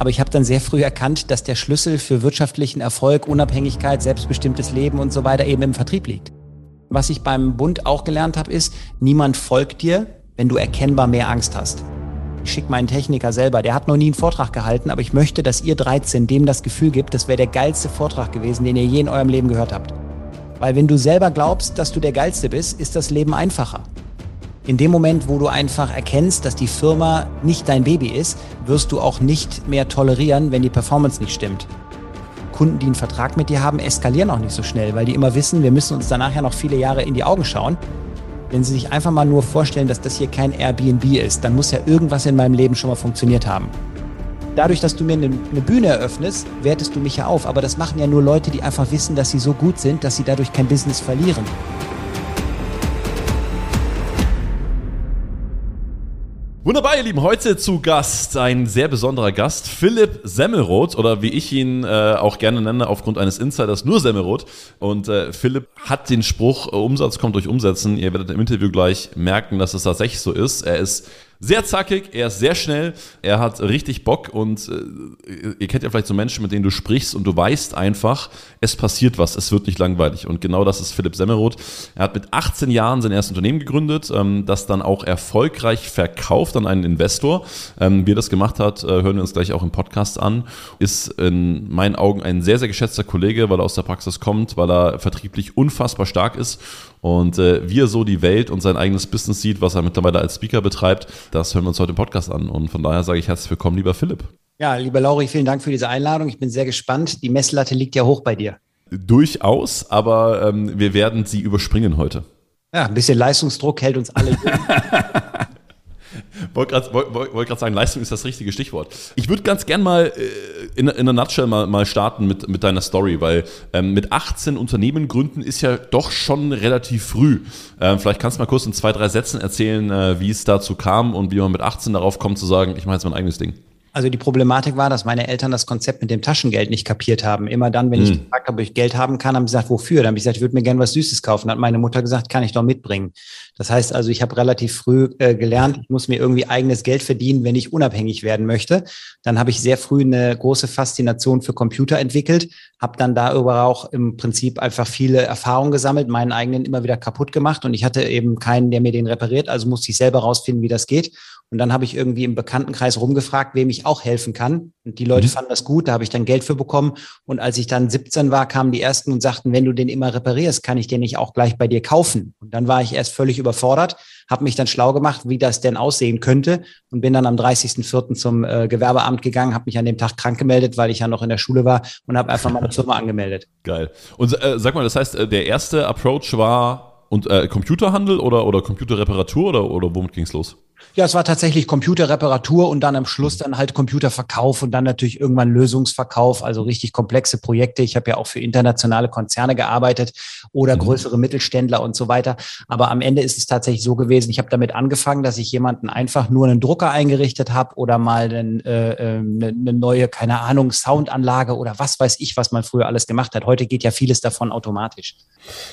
Aber ich habe dann sehr früh erkannt, dass der Schlüssel für wirtschaftlichen Erfolg, Unabhängigkeit, selbstbestimmtes Leben und so weiter eben im Vertrieb liegt. Was ich beim Bund auch gelernt habe, ist, niemand folgt dir, wenn du erkennbar mehr Angst hast. Ich schicke meinen Techniker selber, der hat noch nie einen Vortrag gehalten, aber ich möchte, dass ihr 13 dem das Gefühl gibt, das wäre der geilste Vortrag gewesen, den ihr je in eurem Leben gehört habt. Weil wenn du selber glaubst, dass du der Geilste bist, ist das Leben einfacher. In dem Moment, wo du einfach erkennst, dass die Firma nicht dein Baby ist, wirst du auch nicht mehr tolerieren, wenn die Performance nicht stimmt. Kunden, die einen Vertrag mit dir haben, eskalieren auch nicht so schnell, weil die immer wissen, wir müssen uns danach ja noch viele Jahre in die Augen schauen. Wenn sie sich einfach mal nur vorstellen, dass das hier kein Airbnb ist, dann muss ja irgendwas in meinem Leben schon mal funktioniert haben. Dadurch, dass du mir eine, Bühne eröffnest, wertest du mich ja auf. Aber das machen ja nur Leute, die einfach wissen, dass sie so gut sind, dass sie dadurch kein Business verlieren. Wunderbar, ihr Lieben. Heute zu Gast ein sehr besonderer Gast, Philipp Semmelroth oder wie ich ihn äh, auch gerne nenne, aufgrund eines Insiders nur Semmelroth. Und äh, Philipp hat den Spruch, Umsatz kommt durch Umsetzen. Ihr werdet im Interview gleich merken, dass es tatsächlich so ist. Er ist sehr zackig, er ist sehr schnell, er hat richtig Bock und äh, ihr kennt ja vielleicht so Menschen, mit denen du sprichst und du weißt einfach, es passiert was, es wird nicht langweilig. Und genau das ist Philipp Semmeroth. Er hat mit 18 Jahren sein erstes Unternehmen gegründet, ähm, das dann auch erfolgreich verkauft an einen Investor. Ähm, wie er das gemacht hat, äh, hören wir uns gleich auch im Podcast an. Ist in meinen Augen ein sehr, sehr geschätzter Kollege, weil er aus der Praxis kommt, weil er vertrieblich unfassbar stark ist und äh, wie er so die Welt und sein eigenes Business sieht, was er mittlerweile als Speaker betreibt, das hören wir uns heute im Podcast an. Und von daher sage ich herzlich willkommen, lieber Philipp. Ja, lieber Lauri, vielen Dank für diese Einladung. Ich bin sehr gespannt. Die Messlatte liegt ja hoch bei dir. Durchaus, aber ähm, wir werden sie überspringen heute. Ja, ein bisschen Leistungsdruck hält uns alle. wollte gerade wollt, wollt sagen, Leistung ist das richtige Stichwort. Ich würde ganz gern mal äh, in, in einer Nutshell mal, mal starten mit, mit deiner Story, weil ähm, mit 18 Unternehmen gründen ist ja doch schon relativ früh. Ähm, vielleicht kannst du mal kurz in zwei, drei Sätzen erzählen, äh, wie es dazu kam und wie man mit 18 darauf kommt zu sagen, ich mache jetzt mein eigenes Ding. Also die Problematik war, dass meine Eltern das Konzept mit dem Taschengeld nicht kapiert haben. Immer dann, wenn ich hm. gefragt habe, ob ich Geld haben kann, haben sie gesagt, wofür? Dann habe ich gesagt, ich würde mir gerne was Süßes kaufen. Dann hat meine Mutter gesagt, kann ich doch mitbringen. Das heißt also, ich habe relativ früh äh, gelernt, ich muss mir irgendwie eigenes Geld verdienen, wenn ich unabhängig werden möchte. Dann habe ich sehr früh eine große Faszination für Computer entwickelt, habe dann darüber auch im Prinzip einfach viele Erfahrungen gesammelt, meinen eigenen immer wieder kaputt gemacht und ich hatte eben keinen, der mir den repariert, also musste ich selber rausfinden, wie das geht und dann habe ich irgendwie im Bekanntenkreis rumgefragt, wem ich auch helfen kann. Und die Leute mhm. fanden das gut, da habe ich dann Geld für bekommen. Und als ich dann 17 war, kamen die ersten und sagten, wenn du den immer reparierst, kann ich den nicht auch gleich bei dir kaufen. Und dann war ich erst völlig überfordert, habe mich dann schlau gemacht, wie das denn aussehen könnte und bin dann am 30.04. zum äh, Gewerbeamt gegangen, habe mich an dem Tag krank gemeldet, weil ich ja noch in der Schule war und habe einfach meine Firma angemeldet. Geil. Und äh, sag mal, das heißt, äh, der erste Approach war und äh, Computerhandel oder, oder Computerreparatur oder, oder womit ging's los? Ja, es war tatsächlich Computerreparatur und dann am Schluss dann halt Computerverkauf und dann natürlich irgendwann Lösungsverkauf, also richtig komplexe Projekte. Ich habe ja auch für internationale Konzerne gearbeitet oder mhm. größere Mittelständler und so weiter. Aber am Ende ist es tatsächlich so gewesen, ich habe damit angefangen, dass ich jemanden einfach nur einen Drucker eingerichtet habe oder mal einen, äh, eine, äh, eine neue, keine Ahnung, Soundanlage oder was weiß ich, was man früher alles gemacht hat. Heute geht ja vieles davon automatisch.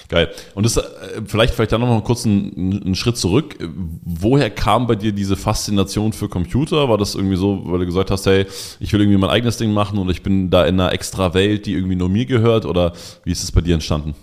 Geil. Und das äh, vielleicht vielleicht dann noch mal kurz einen, einen Schritt zurück. Woher kam bei dir diese Faszination für Computer? War das irgendwie so, weil du gesagt hast, hey, ich will irgendwie mein eigenes Ding machen und ich bin da in einer extra Welt, die irgendwie nur mir gehört? Oder wie ist es bei dir entstanden?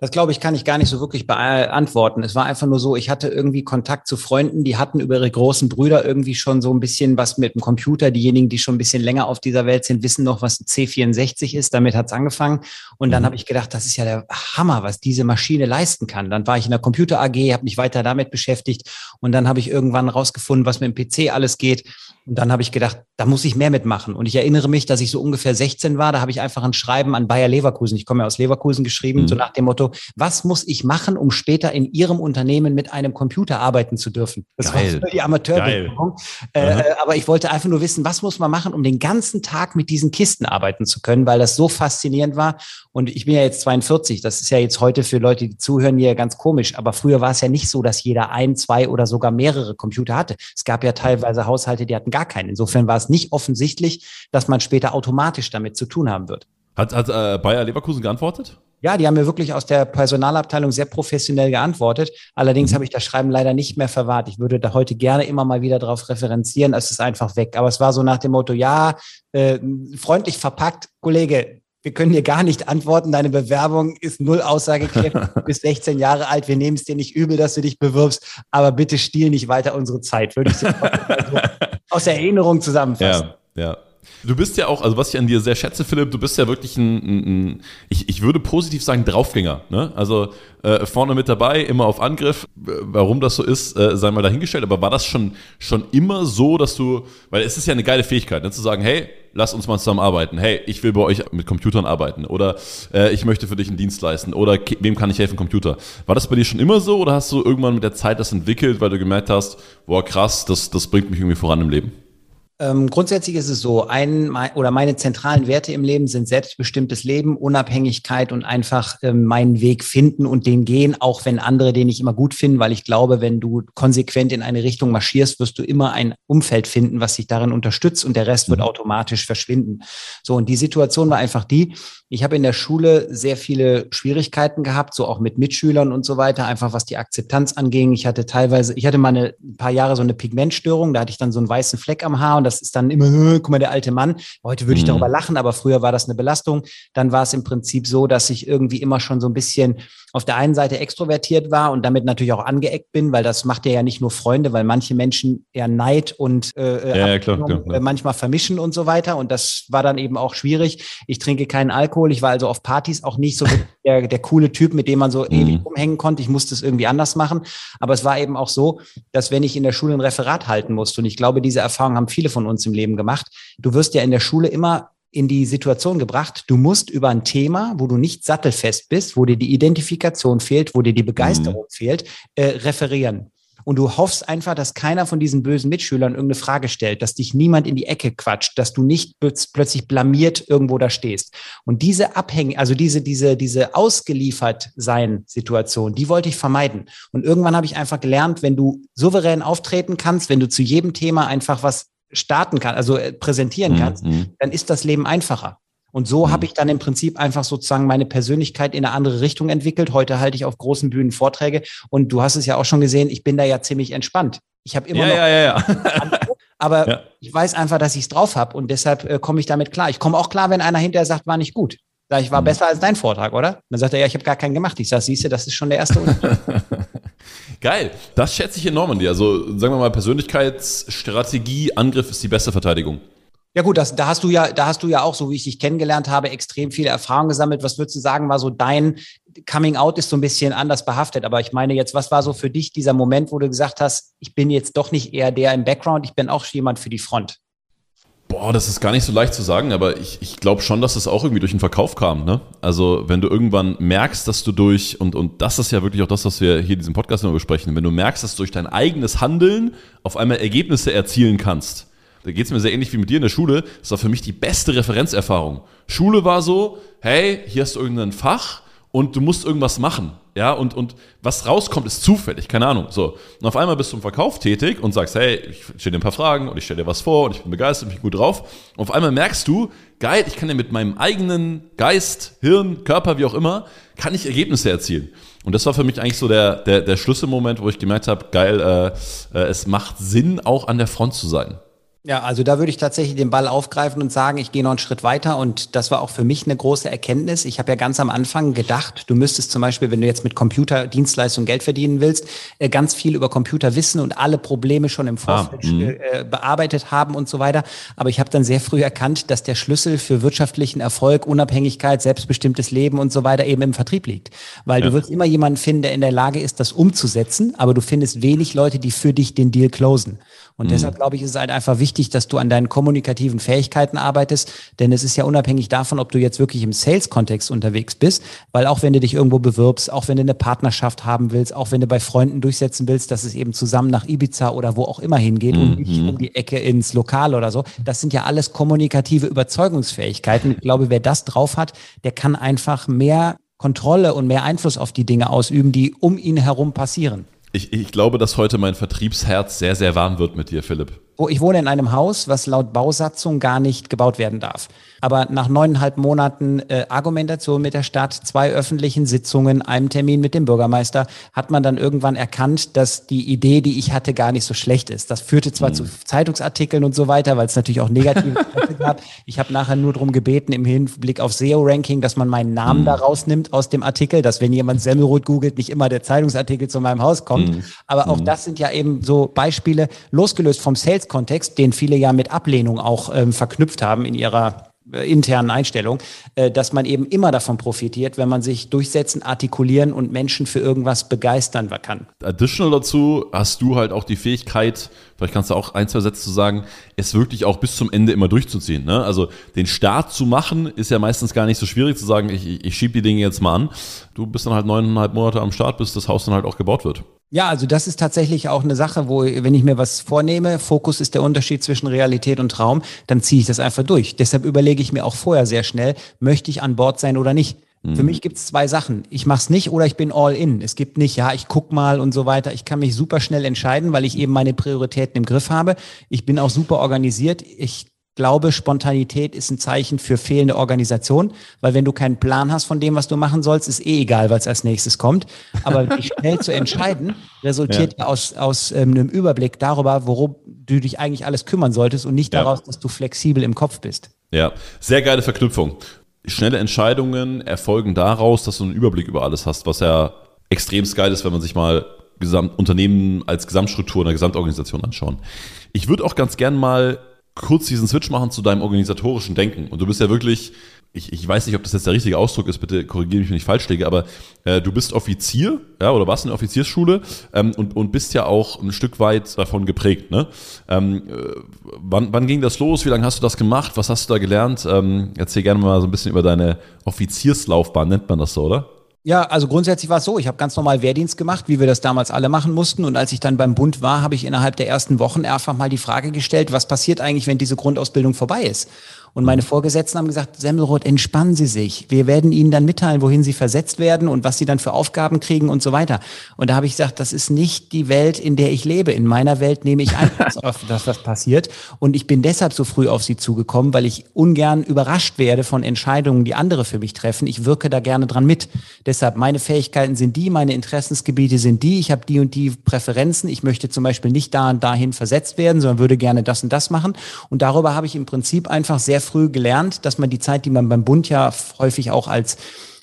Das glaube ich, kann ich gar nicht so wirklich beantworten. Es war einfach nur so, ich hatte irgendwie Kontakt zu Freunden, die hatten über ihre großen Brüder irgendwie schon so ein bisschen was mit dem Computer. Diejenigen, die schon ein bisschen länger auf dieser Welt sind, wissen noch, was ein C64 ist. Damit hat's angefangen. Und dann mhm. habe ich gedacht, das ist ja der Hammer, was diese Maschine leisten kann. Dann war ich in der Computer AG, habe mich weiter damit beschäftigt und dann habe ich irgendwann rausgefunden, was mit dem PC alles geht. Und dann habe ich gedacht, da muss ich mehr mitmachen. Und ich erinnere mich, dass ich so ungefähr 16 war. Da habe ich einfach ein Schreiben an Bayer Leverkusen, ich komme ja aus Leverkusen, geschrieben, mhm. so nach dem Motto, was muss ich machen, um später in Ihrem Unternehmen mit einem Computer arbeiten zu dürfen? Das Geil. war die Amateurbewegung. Äh, aber ich wollte einfach nur wissen, was muss man machen, um den ganzen Tag mit diesen Kisten arbeiten zu können, weil das so faszinierend war. Und ich bin ja jetzt 42. Das ist ja jetzt heute für Leute, die zuhören, hier ganz komisch. Aber früher war es ja nicht so, dass jeder ein, zwei oder sogar mehrere Computer hatte. Es gab ja teilweise Haushalte, die hatten gar gar keinen. Insofern war es nicht offensichtlich, dass man später automatisch damit zu tun haben wird. Hat, hat äh, Bayer Leverkusen geantwortet? Ja, die haben mir wirklich aus der Personalabteilung sehr professionell geantwortet. Allerdings mhm. habe ich das Schreiben leider nicht mehr verwahrt. Ich würde da heute gerne immer mal wieder darauf referenzieren. Es ist einfach weg. Aber es war so nach dem Motto, ja, äh, freundlich verpackt, Kollege, wir können dir gar nicht antworten. Deine Bewerbung ist null aussagekräftig. Du bist 16 Jahre alt. Wir nehmen es dir nicht übel, dass du dich bewirbst. Aber bitte stiehl nicht weiter unsere Zeit. Würde ich so aus Erinnerung zusammenfassen. Ja, ja. Du bist ja auch, also was ich an dir sehr schätze, Philipp, du bist ja wirklich ein, ein, ein ich, ich würde positiv sagen, Draufgänger. Ne? Also äh, vorne mit dabei, immer auf Angriff. Warum das so ist, äh, sei mal dahingestellt. Aber war das schon, schon immer so, dass du, weil es ist ja eine geile Fähigkeit, ne? zu sagen, hey, lass uns mal zusammen arbeiten. Hey, ich will bei euch mit Computern arbeiten. Oder äh, ich möchte für dich einen Dienst leisten. Oder wem kann ich helfen, Computer. War das bei dir schon immer so oder hast du irgendwann mit der Zeit das entwickelt, weil du gemerkt hast, boah, krass, das, das bringt mich irgendwie voran im Leben? Ähm, grundsätzlich ist es so, ein oder meine zentralen Werte im Leben sind selbstbestimmtes Leben, Unabhängigkeit und einfach ähm, meinen Weg finden und den gehen, auch wenn andere den nicht immer gut finden, weil ich glaube, wenn du konsequent in eine Richtung marschierst, wirst du immer ein Umfeld finden, was dich darin unterstützt und der Rest wird mhm. automatisch verschwinden. So, und die Situation war einfach die, ich habe in der Schule sehr viele Schwierigkeiten gehabt, so auch mit Mitschülern und so weiter, einfach was die Akzeptanz anging. Ich hatte teilweise, ich hatte mal eine, ein paar Jahre so eine Pigmentstörung, da hatte ich dann so einen weißen Fleck am Haar und das ist dann immer, äh, guck mal, der alte Mann. Heute würde ich mhm. darüber lachen, aber früher war das eine Belastung. Dann war es im Prinzip so, dass ich irgendwie immer schon so ein bisschen auf der einen Seite extrovertiert war und damit natürlich auch angeeckt bin, weil das macht ja ja nicht nur Freunde, weil manche Menschen eher Neid und äh, ja, ja, klar, klar, klar. Äh, manchmal vermischen und so weiter. Und das war dann eben auch schwierig. Ich trinke keinen Alkohol. Ich war also auf Partys auch nicht so der, der coole Typ, mit dem man so mhm. ewig umhängen konnte. Ich musste es irgendwie anders machen. Aber es war eben auch so, dass wenn ich in der Schule ein Referat halten musste, und ich glaube, diese Erfahrung haben viele von uns im Leben gemacht, du wirst ja in der Schule immer in die Situation gebracht, du musst über ein Thema, wo du nicht sattelfest bist, wo dir die Identifikation fehlt, wo dir die Begeisterung mhm. fehlt, äh, referieren. Und du hoffst einfach, dass keiner von diesen bösen Mitschülern irgendeine Frage stellt, dass dich niemand in die Ecke quatscht, dass du nicht plötzlich blamiert irgendwo da stehst. Und diese Abhängig, also diese, diese, diese ausgeliefert sein Situation, die wollte ich vermeiden. Und irgendwann habe ich einfach gelernt, wenn du souverän auftreten kannst, wenn du zu jedem Thema einfach was starten kann, also äh, präsentieren mhm, kannst, mhm. dann ist das Leben einfacher. Und so mhm. habe ich dann im Prinzip einfach sozusagen meine Persönlichkeit in eine andere Richtung entwickelt. Heute halte ich auf großen Bühnen Vorträge und du hast es ja auch schon gesehen, ich bin da ja ziemlich entspannt. Ich habe immer ja, noch ja, ja, ja. aber ja. ich weiß einfach, dass ich es drauf habe und deshalb äh, komme ich damit klar. Ich komme auch klar, wenn einer hinterher sagt, war nicht gut. Sag ich, war mhm. besser als dein Vortrag, oder? Dann sagt er, ja, ich habe gar keinen gemacht. Ich sage, siehst du, das ist schon der erste Unterschied. Geil, das schätze ich enorm an dir. Also sagen wir mal, Persönlichkeitsstrategie, Angriff ist die beste Verteidigung. Ja gut, das, da hast du ja, da hast du ja auch, so wie ich dich kennengelernt habe, extrem viele Erfahrungen gesammelt. Was würdest du sagen, war so dein Coming Out ist so ein bisschen anders behaftet, aber ich meine jetzt, was war so für dich dieser Moment, wo du gesagt hast, ich bin jetzt doch nicht eher der im Background, ich bin auch jemand für die Front? Boah, das ist gar nicht so leicht zu sagen, aber ich, ich glaube schon, dass das auch irgendwie durch den Verkauf kam. Ne? Also wenn du irgendwann merkst, dass du durch, und, und das ist ja wirklich auch das, was wir hier in diesem Podcast immer besprechen, wenn du merkst, dass du durch dein eigenes Handeln auf einmal Ergebnisse erzielen kannst, da geht es mir sehr ähnlich wie mit dir in der Schule, das war für mich die beste Referenzerfahrung. Schule war so, hey, hier hast du irgendein Fach und du musst irgendwas machen. Ja, und, und was rauskommt, ist zufällig, keine Ahnung. So. Und auf einmal bist du im Verkauf tätig und sagst, hey, ich stelle dir ein paar Fragen und ich stelle dir was vor und ich bin begeistert, ich bin gut drauf. Und auf einmal merkst du, geil, ich kann ja mit meinem eigenen Geist, Hirn, Körper, wie auch immer, kann ich Ergebnisse erzielen. Und das war für mich eigentlich so der, der, der Schlüsselmoment, wo ich gemerkt habe, geil, äh, äh, es macht Sinn, auch an der Front zu sein. Ja, also da würde ich tatsächlich den Ball aufgreifen und sagen, ich gehe noch einen Schritt weiter. Und das war auch für mich eine große Erkenntnis. Ich habe ja ganz am Anfang gedacht, du müsstest zum Beispiel, wenn du jetzt mit Computerdienstleistungen Geld verdienen willst, äh, ganz viel über Computer wissen und alle Probleme schon im ah, Vorfeld ah, bearbeitet haben und so weiter. Aber ich habe dann sehr früh erkannt, dass der Schlüssel für wirtschaftlichen Erfolg, Unabhängigkeit, selbstbestimmtes Leben und so weiter eben im Vertrieb liegt. Weil ja. du wirst immer jemanden finden, der in der Lage ist, das umzusetzen, aber du findest wenig Leute, die für dich den Deal closen. Und mhm. deshalb glaube ich, ist es halt einfach wichtig, dass du an deinen kommunikativen Fähigkeiten arbeitest, denn es ist ja unabhängig davon, ob du jetzt wirklich im Sales-Kontext unterwegs bist, weil auch wenn du dich irgendwo bewirbst, auch wenn du eine Partnerschaft haben willst, auch wenn du bei Freunden durchsetzen willst, dass es eben zusammen nach Ibiza oder wo auch immer hingeht mhm. und nicht um die Ecke ins Lokal oder so, das sind ja alles kommunikative Überzeugungsfähigkeiten. Ich glaube, wer das drauf hat, der kann einfach mehr Kontrolle und mehr Einfluss auf die Dinge ausüben, die um ihn herum passieren ich, ich glaube, dass heute mein Vertriebsherz sehr, sehr warm wird mit dir, Philipp. ich wohne in einem Haus, was laut Bausatzung gar nicht gebaut werden darf. Aber nach neuneinhalb Monaten äh, Argumentation mit der Stadt, zwei öffentlichen Sitzungen, einem Termin mit dem Bürgermeister, hat man dann irgendwann erkannt, dass die Idee, die ich hatte, gar nicht so schlecht ist. Das führte zwar mhm. zu Zeitungsartikeln und so weiter, weil es natürlich auch negative Presse gab. Ich habe nachher nur darum gebeten, im Hinblick auf SEO-Ranking, dass man meinen Namen mhm. da rausnimmt aus dem Artikel, dass wenn jemand Semmelrot googelt, nicht immer der Zeitungsartikel zu meinem Haus kommt. Mhm. Aber auch mhm. das sind ja eben so Beispiele, losgelöst vom Sales-Kontext, den viele ja mit Ablehnung auch ähm, verknüpft haben in ihrer internen Einstellung, äh, dass man eben immer davon profitiert, wenn man sich durchsetzen, artikulieren und Menschen für irgendwas begeistern kann. Additional dazu hast du halt auch die Fähigkeit, vielleicht kannst du auch ein, zwei Sätze zu sagen, es wirklich auch bis zum Ende immer durchzuziehen. Ne? Also den Start zu machen, ist ja meistens gar nicht so schwierig zu sagen, ich, ich schiebe die Dinge jetzt mal an. Du bist dann halt neuneinhalb Monate am Start, bis das Haus dann halt auch gebaut wird. Ja, also das ist tatsächlich auch eine Sache, wo, wenn ich mir was vornehme, Fokus ist der Unterschied zwischen Realität und Traum, dann ziehe ich das einfach durch. Deshalb überlege ich mir auch vorher sehr schnell, möchte ich an Bord sein oder nicht. Mhm. Für mich gibt es zwei Sachen. Ich mache es nicht oder ich bin all in. Es gibt nicht, ja, ich guck mal und so weiter. Ich kann mich super schnell entscheiden, weil ich eben meine Prioritäten im Griff habe. Ich bin auch super organisiert. Ich glaube, Spontanität ist ein Zeichen für fehlende Organisation, weil wenn du keinen Plan hast von dem, was du machen sollst, ist eh egal, was als nächstes kommt. Aber dich schnell zu entscheiden, resultiert ja. aus, aus ähm, einem Überblick darüber, worum du dich eigentlich alles kümmern solltest und nicht ja. daraus, dass du flexibel im Kopf bist. Ja, sehr geile Verknüpfung. Schnelle Entscheidungen erfolgen daraus, dass du einen Überblick über alles hast, was ja extrem geil ist, wenn man sich mal Gesamt Unternehmen als Gesamtstruktur in der Gesamtorganisation anschauen. Ich würde auch ganz gern mal kurz diesen Switch machen zu deinem organisatorischen Denken. Und du bist ja wirklich, ich, ich weiß nicht, ob das jetzt der richtige Ausdruck ist, bitte korrigiere mich, wenn ich falsch liege, aber äh, du bist Offizier, ja, oder warst in der Offiziersschule ähm, und, und bist ja auch ein Stück weit davon geprägt. Ne? Ähm, äh, wann, wann ging das los? Wie lange hast du das gemacht? Was hast du da gelernt? Ähm, erzähl gerne mal so ein bisschen über deine Offizierslaufbahn, nennt man das so, oder? Ja, also grundsätzlich war es so, ich habe ganz normal Wehrdienst gemacht, wie wir das damals alle machen mussten. Und als ich dann beim Bund war, habe ich innerhalb der ersten Wochen einfach mal die Frage gestellt, was passiert eigentlich, wenn diese Grundausbildung vorbei ist? Und meine Vorgesetzten haben gesagt, Semmelroth, entspannen Sie sich. Wir werden Ihnen dann mitteilen, wohin Sie versetzt werden und was Sie dann für Aufgaben kriegen und so weiter. Und da habe ich gesagt, das ist nicht die Welt, in der ich lebe. In meiner Welt nehme ich an, dass das passiert. Und ich bin deshalb so früh auf Sie zugekommen, weil ich ungern überrascht werde von Entscheidungen, die andere für mich treffen. Ich wirke da gerne dran mit. Deshalb, meine Fähigkeiten sind die, meine Interessensgebiete sind die. Ich habe die und die Präferenzen. Ich möchte zum Beispiel nicht da und dahin versetzt werden, sondern würde gerne das und das machen. Und darüber habe ich im Prinzip einfach sehr früh gelernt, dass man die Zeit, die man beim Bund ja häufig auch als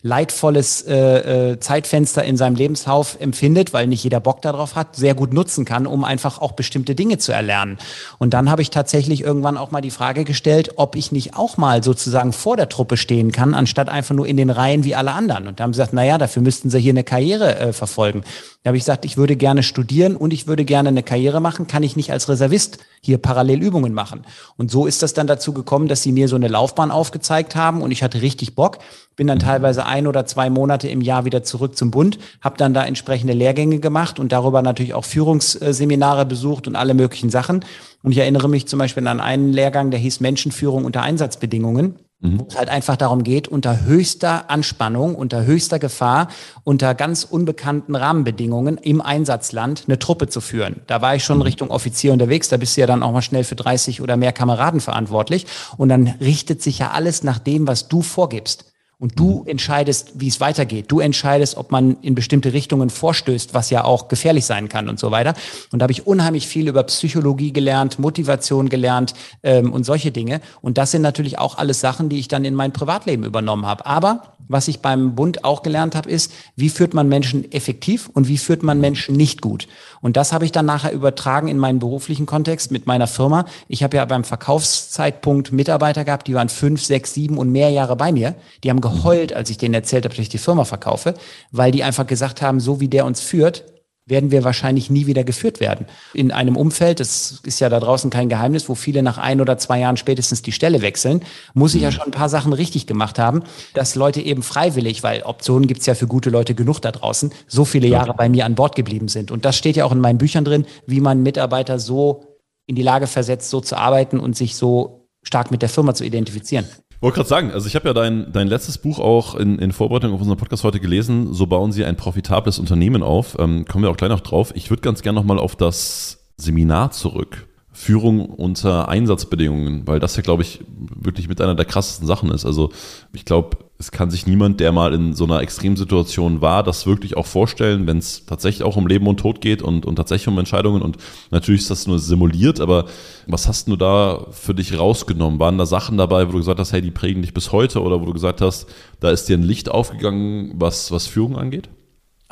leidvolles äh, äh, Zeitfenster in seinem Lebenslauf empfindet, weil nicht jeder Bock darauf hat, sehr gut nutzen kann, um einfach auch bestimmte Dinge zu erlernen. Und dann habe ich tatsächlich irgendwann auch mal die Frage gestellt, ob ich nicht auch mal sozusagen vor der Truppe stehen kann, anstatt einfach nur in den Reihen wie alle anderen. Und da haben sie gesagt, na ja, dafür müssten sie hier eine Karriere äh, verfolgen. Da habe ich gesagt, ich würde gerne studieren und ich würde gerne eine Karriere machen, kann ich nicht als Reservist hier parallel Übungen machen. Und so ist das dann dazu gekommen, dass sie mir so eine Laufbahn aufgezeigt haben und ich hatte richtig Bock, bin dann teilweise ein oder zwei Monate im Jahr wieder zurück zum Bund, habe dann da entsprechende Lehrgänge gemacht und darüber natürlich auch Führungsseminare besucht und alle möglichen Sachen. Und ich erinnere mich zum Beispiel an einen Lehrgang, der hieß Menschenführung unter Einsatzbedingungen mhm. wo es halt einfach darum geht, unter höchster Anspannung, unter höchster Gefahr, unter ganz unbekannten Rahmenbedingungen im Einsatzland eine Truppe zu führen. Da war ich schon mhm. Richtung Offizier unterwegs, da bist du ja dann auch mal schnell für 30 oder mehr Kameraden verantwortlich und dann richtet sich ja alles nach dem, was du vorgibst. Und du entscheidest, wie es weitergeht. Du entscheidest, ob man in bestimmte Richtungen vorstößt, was ja auch gefährlich sein kann und so weiter. Und da habe ich unheimlich viel über Psychologie gelernt, Motivation gelernt ähm, und solche Dinge. Und das sind natürlich auch alles Sachen, die ich dann in mein Privatleben übernommen habe. Aber was ich beim Bund auch gelernt habe, ist, wie führt man Menschen effektiv und wie führt man Menschen nicht gut. Und das habe ich dann nachher übertragen in meinen beruflichen Kontext mit meiner Firma. Ich habe ja beim Verkaufszeitpunkt Mitarbeiter gehabt, die waren fünf, sechs, sieben und mehr Jahre bei mir. Die haben geheult, als ich denen erzählt habe, dass ich die Firma verkaufe, weil die einfach gesagt haben, so wie der uns führt, werden wir wahrscheinlich nie wieder geführt werden. In einem Umfeld, das ist ja da draußen kein Geheimnis, wo viele nach ein oder zwei Jahren spätestens die Stelle wechseln, muss ich ja mhm. schon ein paar Sachen richtig gemacht haben, dass Leute eben freiwillig, weil Optionen gibt's ja für gute Leute genug da draußen, so viele Jahre bei mir an Bord geblieben sind. Und das steht ja auch in meinen Büchern drin, wie man Mitarbeiter so in die Lage versetzt, so zu arbeiten und sich so stark mit der Firma zu identifizieren. Wollte gerade sagen, also ich habe ja dein, dein letztes Buch auch in, in Vorbereitung auf unseren Podcast heute gelesen. So bauen Sie ein profitables Unternehmen auf. Ähm, kommen wir auch gleich noch drauf. Ich würde ganz gerne nochmal auf das Seminar zurück. Führung unter Einsatzbedingungen, weil das ja, glaube ich, wirklich mit einer der krassesten Sachen ist. Also ich glaube, es kann sich niemand, der mal in so einer Extremsituation war, das wirklich auch vorstellen, wenn es tatsächlich auch um Leben und Tod geht und, und tatsächlich um Entscheidungen. Und natürlich ist das nur simuliert, aber was hast du da für dich rausgenommen? Waren da Sachen dabei, wo du gesagt hast, hey, die prägen dich bis heute oder wo du gesagt hast, da ist dir ein Licht aufgegangen, was, was Führung angeht?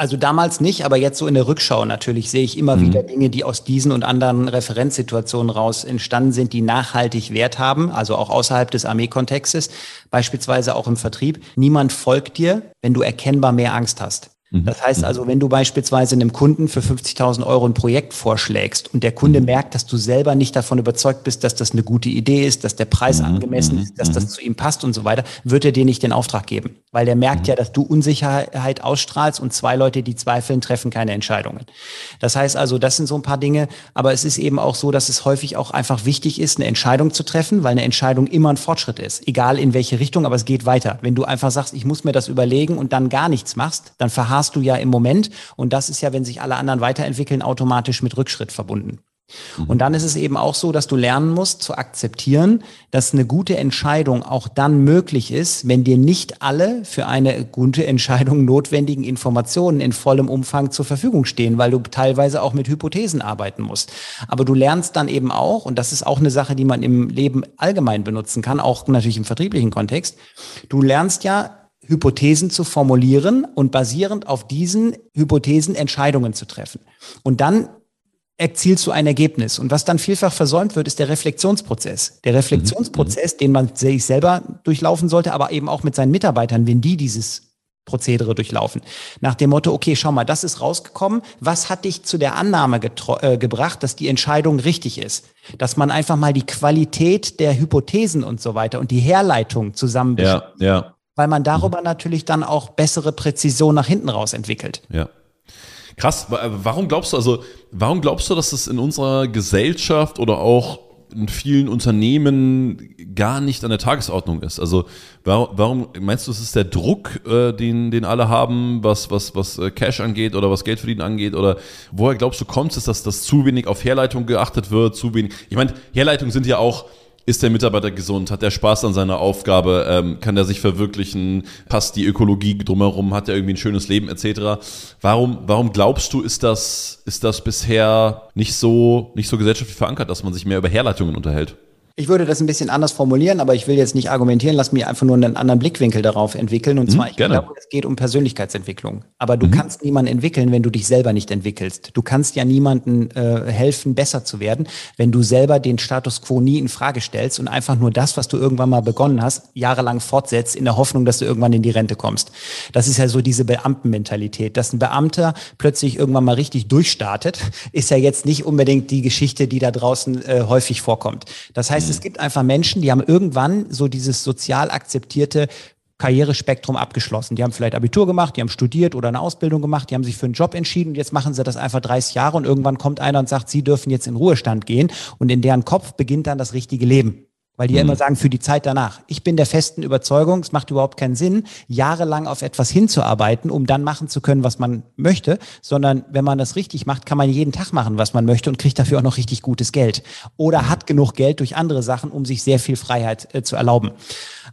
Also damals nicht, aber jetzt so in der Rückschau natürlich sehe ich immer mhm. wieder Dinge, die aus diesen und anderen Referenzsituationen raus entstanden sind, die nachhaltig Wert haben, also auch außerhalb des Armeekontextes, beispielsweise auch im Vertrieb. Niemand folgt dir, wenn du erkennbar mehr Angst hast. Mhm. Das heißt mhm. also, wenn du beispielsweise einem Kunden für 50.000 Euro ein Projekt vorschlägst und der Kunde mhm. merkt, dass du selber nicht davon überzeugt bist, dass das eine gute Idee ist, dass der Preis angemessen ist, dass das zu ihm passt und so weiter, wird er dir nicht den Auftrag geben. Weil der merkt ja, dass du Unsicherheit ausstrahlst und zwei Leute, die zweifeln, treffen keine Entscheidungen. Das heißt also, das sind so ein paar Dinge, aber es ist eben auch so, dass es häufig auch einfach wichtig ist, eine Entscheidung zu treffen, weil eine Entscheidung immer ein Fortschritt ist. Egal in welche Richtung, aber es geht weiter. Wenn du einfach sagst, ich muss mir das überlegen und dann gar nichts machst, dann verharrst hast du ja im Moment. Und das ist ja, wenn sich alle anderen weiterentwickeln, automatisch mit Rückschritt verbunden. Mhm. Und dann ist es eben auch so, dass du lernen musst zu akzeptieren, dass eine gute Entscheidung auch dann möglich ist, wenn dir nicht alle für eine gute Entscheidung notwendigen Informationen in vollem Umfang zur Verfügung stehen, weil du teilweise auch mit Hypothesen arbeiten musst. Aber du lernst dann eben auch, und das ist auch eine Sache, die man im Leben allgemein benutzen kann, auch natürlich im vertrieblichen Kontext, du lernst ja Hypothesen zu formulieren und basierend auf diesen Hypothesen Entscheidungen zu treffen. Und dann erzielst du ein Ergebnis. Und was dann vielfach versäumt wird, ist der Reflexionsprozess. Der Reflexionsprozess, mhm. den man sich selber durchlaufen sollte, aber eben auch mit seinen Mitarbeitern, wenn die dieses Prozedere durchlaufen. Nach dem Motto, okay, schau mal, das ist rausgekommen. Was hat dich zu der Annahme äh, gebracht, dass die Entscheidung richtig ist? Dass man einfach mal die Qualität der Hypothesen und so weiter und die Herleitung zusammen ja, ja weil man darüber mhm. natürlich dann auch bessere Präzision nach hinten raus entwickelt. Ja. Krass, warum glaubst du, also, warum glaubst du, dass es in unserer Gesellschaft oder auch in vielen Unternehmen gar nicht an der Tagesordnung ist. Also warum, warum meinst du, es ist der Druck, äh, den, den alle haben, was, was, was äh, Cash angeht oder was Geld verdienen angeht? Oder woher glaubst du, kommt es, dass das zu wenig auf Herleitung geachtet wird, zu wenig? Ich meine, Herleitungen sind ja auch ist der Mitarbeiter gesund? Hat der Spaß an seiner Aufgabe? Ähm, kann der sich verwirklichen? Passt die Ökologie drumherum? Hat er irgendwie ein schönes Leben etc.? Warum, warum glaubst du, ist das, ist das bisher nicht so, nicht so gesellschaftlich verankert, dass man sich mehr über Herleitungen unterhält? Ich würde das ein bisschen anders formulieren, aber ich will jetzt nicht argumentieren, lass mir einfach nur einen anderen Blickwinkel darauf entwickeln. Und mhm, zwar, ich gerne. glaube, es geht um Persönlichkeitsentwicklung. Aber du mhm. kannst niemanden entwickeln, wenn du dich selber nicht entwickelst. Du kannst ja niemandem äh, helfen, besser zu werden, wenn du selber den Status quo nie in Frage stellst und einfach nur das, was du irgendwann mal begonnen hast, jahrelang fortsetzt, in der Hoffnung, dass du irgendwann in die Rente kommst. Das ist ja so diese Beamtenmentalität. Dass ein Beamter plötzlich irgendwann mal richtig durchstartet, ist ja jetzt nicht unbedingt die Geschichte, die da draußen äh, häufig vorkommt. Das heißt, heißt, es gibt einfach Menschen, die haben irgendwann so dieses sozial akzeptierte Karrierespektrum abgeschlossen. Die haben vielleicht Abitur gemacht, die haben studiert oder eine Ausbildung gemacht, die haben sich für einen Job entschieden und jetzt machen sie das einfach 30 Jahre und irgendwann kommt einer und sagt, sie dürfen jetzt in Ruhestand gehen und in deren Kopf beginnt dann das richtige Leben. Weil die ja immer mhm. sagen, für die Zeit danach. Ich bin der festen Überzeugung, es macht überhaupt keinen Sinn, jahrelang auf etwas hinzuarbeiten, um dann machen zu können, was man möchte, sondern wenn man das richtig macht, kann man jeden Tag machen, was man möchte und kriegt dafür auch noch richtig gutes Geld. Oder hat genug Geld durch andere Sachen, um sich sehr viel Freiheit äh, zu erlauben.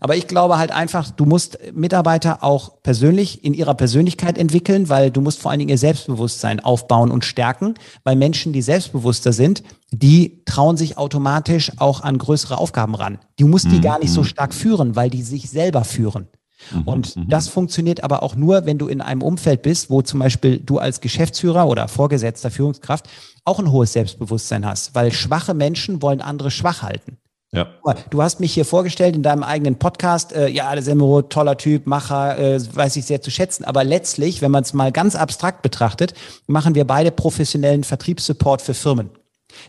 Aber ich glaube halt einfach, du musst Mitarbeiter auch persönlich in ihrer Persönlichkeit entwickeln, weil du musst vor allen Dingen ihr Selbstbewusstsein aufbauen und stärken, weil Menschen, die selbstbewusster sind, die trauen sich automatisch auch an größere Aufgaben ran. Du musst die mhm. gar nicht so stark führen, weil die sich selber führen. Mhm, und mhm. das funktioniert aber auch nur, wenn du in einem Umfeld bist, wo zum Beispiel du als Geschäftsführer oder Vorgesetzter Führungskraft auch ein hohes Selbstbewusstsein hast, weil schwache Menschen wollen andere schwach halten. Ja. Du hast mich hier vorgestellt in deinem eigenen Podcast, äh, ja, der Semero, toller Typ, Macher, äh, weiß ich sehr zu schätzen. Aber letztlich, wenn man es mal ganz abstrakt betrachtet, machen wir beide professionellen Vertriebssupport für Firmen.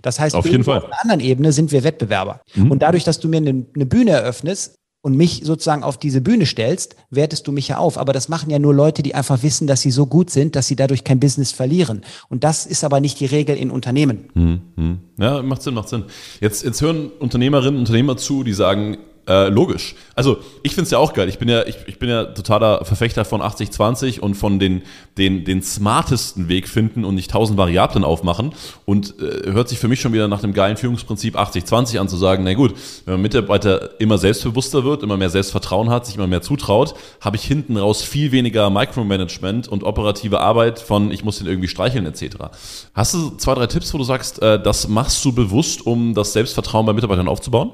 Das heißt, auf, jeden Fall. auf einer anderen Ebene sind wir Wettbewerber. Mhm. Und dadurch, dass du mir eine, eine Bühne eröffnest, und mich sozusagen auf diese Bühne stellst, wertest du mich ja auf. Aber das machen ja nur Leute, die einfach wissen, dass sie so gut sind, dass sie dadurch kein Business verlieren. Und das ist aber nicht die Regel in Unternehmen. Hm, hm. Ja, macht Sinn, macht Sinn. Jetzt, jetzt hören Unternehmerinnen und Unternehmer zu, die sagen, Äh, logisch. Also ich finde es ja auch geil. Ich bin ja, ich, ich bin ja totaler Verfechter von 80-20 und von den, den, den smartesten Weg finden und nicht tausend Variablen aufmachen. Und äh, hört sich für mich schon wieder nach dem geilen Führungsprinzip 80-20 an zu sagen, na gut, wenn man Mitarbeiter immer selbstbewusster wird, immer mehr Selbstvertrauen hat, sich immer mehr zutraut, habe ich hinten raus viel weniger Micromanagement und operative Arbeit von ich muss den irgendwie streicheln etc. Hast du zwei, drei Tipps, wo du sagst, äh, das machst du bewusst, um das Selbstvertrauen bei Mitarbeitern aufzubauen?